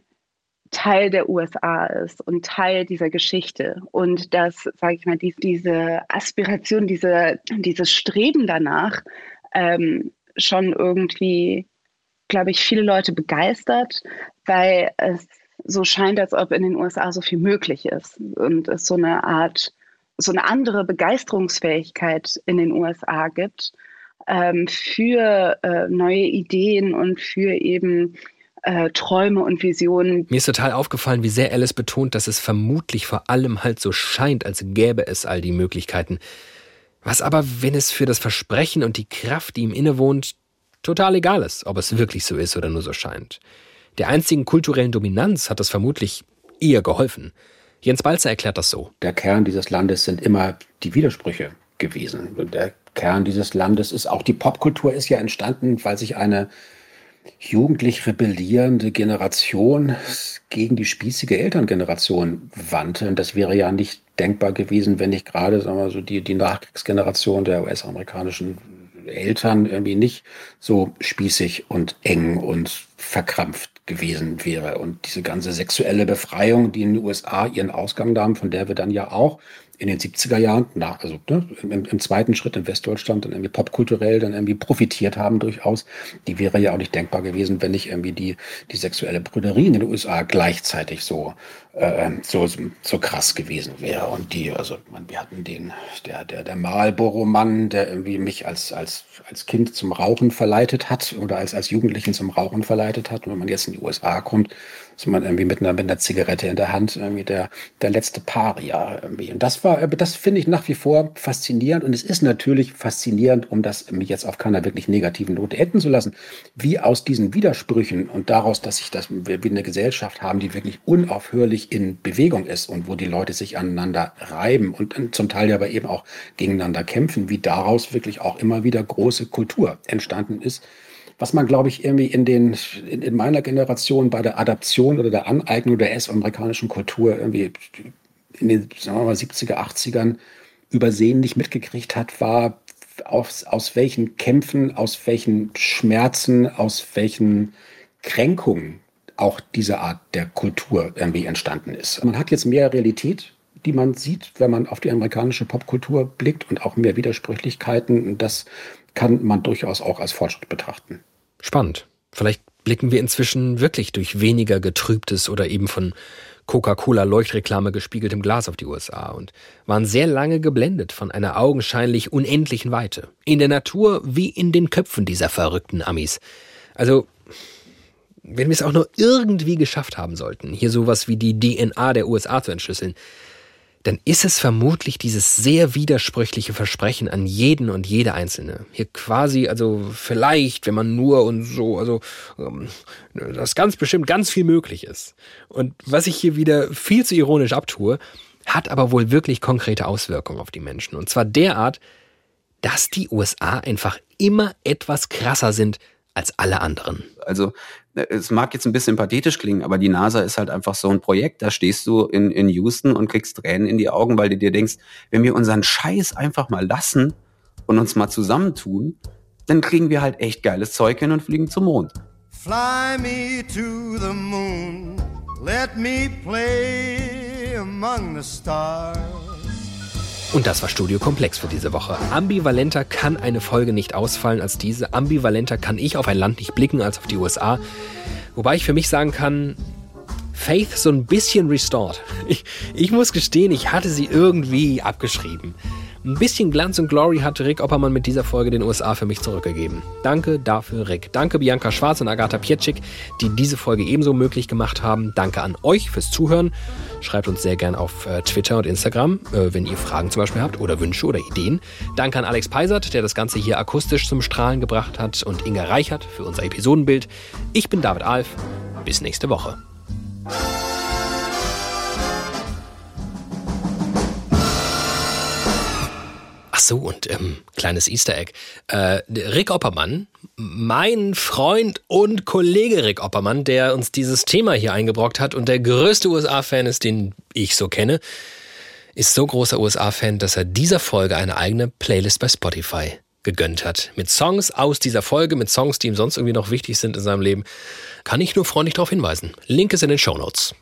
Teil der USA ist und Teil dieser Geschichte. Und dass, sage ich mal, die, diese Aspiration, diese, dieses Streben danach ähm, schon irgendwie, glaube ich, viele Leute begeistert, weil es so scheint, als ob in den USA so viel möglich ist und es so eine Art, so eine andere Begeisterungsfähigkeit in den USA gibt ähm, für äh, neue Ideen und für eben äh, Träume und Visionen. Mir ist total aufgefallen, wie sehr Alice betont, dass es vermutlich vor allem halt so scheint, als gäbe es all die Möglichkeiten. Was aber, wenn es für das Versprechen und die Kraft, die ihm innewohnt, total egal ist, ob es wirklich so ist oder nur so scheint. Der einzigen kulturellen Dominanz hat das vermutlich eher geholfen. Jens Balzer erklärt das so. Der Kern dieses Landes sind immer die Widersprüche gewesen. Und der Kern dieses Landes ist auch die Popkultur ist ja entstanden, weil sich eine jugendlich rebellierende Generation gegen die spießige Elterngeneration wandte. Und das wäre ja nicht denkbar gewesen, wenn nicht gerade sagen wir so die, die Nachkriegsgeneration der US-amerikanischen Eltern irgendwie nicht so spießig und eng und verkrampft gewesen wäre. Und diese ganze sexuelle Befreiung, die in den USA ihren Ausgang nahm, von der wir dann ja auch in den 70er Jahren, nach, also ne, im, im, zweiten Schritt in Westdeutschland dann irgendwie popkulturell dann irgendwie profitiert haben durchaus, die wäre ja auch nicht denkbar gewesen, wenn nicht irgendwie die, die sexuelle Brüderie in den USA gleichzeitig so, äh, so, so krass gewesen wäre. Und die, also man, wir hatten den, der, der, der Marlboro-Mann, der irgendwie mich als, als, als Kind zum Rauchen verleitet hat oder als, als Jugendlichen zum Rauchen verleitet hat. Und wenn man jetzt in die USA kommt, ist man irgendwie mit einer, mit einer Zigarette in der Hand irgendwie der, der letzte Paria irgendwie. Und das war, das finde ich nach wie vor faszinierend. Und es ist natürlich faszinierend, um das jetzt auf keiner wirklich negativen Note enden zu lassen, wie aus diesen Widersprüchen und daraus, dass sich das, wir eine Gesellschaft haben, die wirklich unaufhörlich in Bewegung ist und wo die Leute sich aneinander reiben und zum Teil aber eben auch gegeneinander kämpfen, wie daraus wirklich auch immer wieder große Kultur entstanden ist was man, glaube ich, irgendwie in, den, in, in, meiner Generation bei der Adaption oder der Aneignung der US-amerikanischen Kultur irgendwie in den sagen wir mal, 70er, 80ern übersehen nicht mitgekriegt hat, war, aus, aus welchen Kämpfen, aus welchen Schmerzen, aus welchen Kränkungen auch diese Art der Kultur irgendwie entstanden ist. Man hat jetzt mehr Realität, die man sieht, wenn man auf die amerikanische Popkultur blickt und auch mehr Widersprüchlichkeiten. Das kann man durchaus auch als Fortschritt betrachten. Spannend. Vielleicht blicken wir inzwischen wirklich durch weniger getrübtes oder eben von Coca-Cola-Leuchtreklame gespiegeltem Glas auf die USA und waren sehr lange geblendet von einer augenscheinlich unendlichen Weite. In der Natur wie in den Köpfen dieser verrückten Amis. Also, wenn wir es auch nur irgendwie geschafft haben sollten, hier sowas wie die DNA der USA zu entschlüsseln, dann ist es vermutlich dieses sehr widersprüchliche Versprechen an jeden und jede Einzelne. Hier quasi, also vielleicht, wenn man nur und so, also ähm, dass ganz bestimmt ganz viel möglich ist. Und was ich hier wieder viel zu ironisch abtue, hat aber wohl wirklich konkrete Auswirkungen auf die Menschen. Und zwar derart, dass die USA einfach immer etwas krasser sind als alle anderen. Also es mag jetzt ein bisschen pathetisch klingen, aber die NASA ist halt einfach so ein Projekt. Da stehst du in, in Houston und kriegst Tränen in die Augen, weil du dir denkst, wenn wir unseren Scheiß einfach mal lassen und uns mal zusammentun, dann kriegen wir halt echt geiles Zeug hin und fliegen zum Mond. Fly me to the moon, let me play among the stars. Und das war Studio Komplex für diese Woche. Ambivalenter kann eine Folge nicht ausfallen als diese. Ambivalenter kann ich auf ein Land nicht blicken als auf die USA. Wobei ich für mich sagen kann, Faith so ein bisschen restored. Ich, ich muss gestehen, ich hatte sie irgendwie abgeschrieben. Ein bisschen Glanz und Glory hat Rick Oppermann mit dieser Folge den USA für mich zurückgegeben. Danke dafür, Rick. Danke Bianca Schwarz und Agatha Pietschik, die diese Folge ebenso möglich gemacht haben. Danke an euch fürs Zuhören. Schreibt uns sehr gern auf äh, Twitter und Instagram, äh, wenn ihr Fragen zum Beispiel habt oder Wünsche oder Ideen. Danke an Alex Peisert, der das Ganze hier akustisch zum Strahlen gebracht hat und Inga Reichert für unser Episodenbild. Ich bin David Alf. Bis nächste Woche. So, und ähm, kleines Easter Egg. Äh, Rick Oppermann, mein Freund und Kollege Rick Oppermann, der uns dieses Thema hier eingebrockt hat und der größte USA-Fan ist, den ich so kenne, ist so großer USA-Fan, dass er dieser Folge eine eigene Playlist bei Spotify gegönnt hat. Mit Songs aus dieser Folge, mit Songs, die ihm sonst irgendwie noch wichtig sind in seinem Leben, kann ich nur freundlich darauf hinweisen. Link ist in den Show Notes.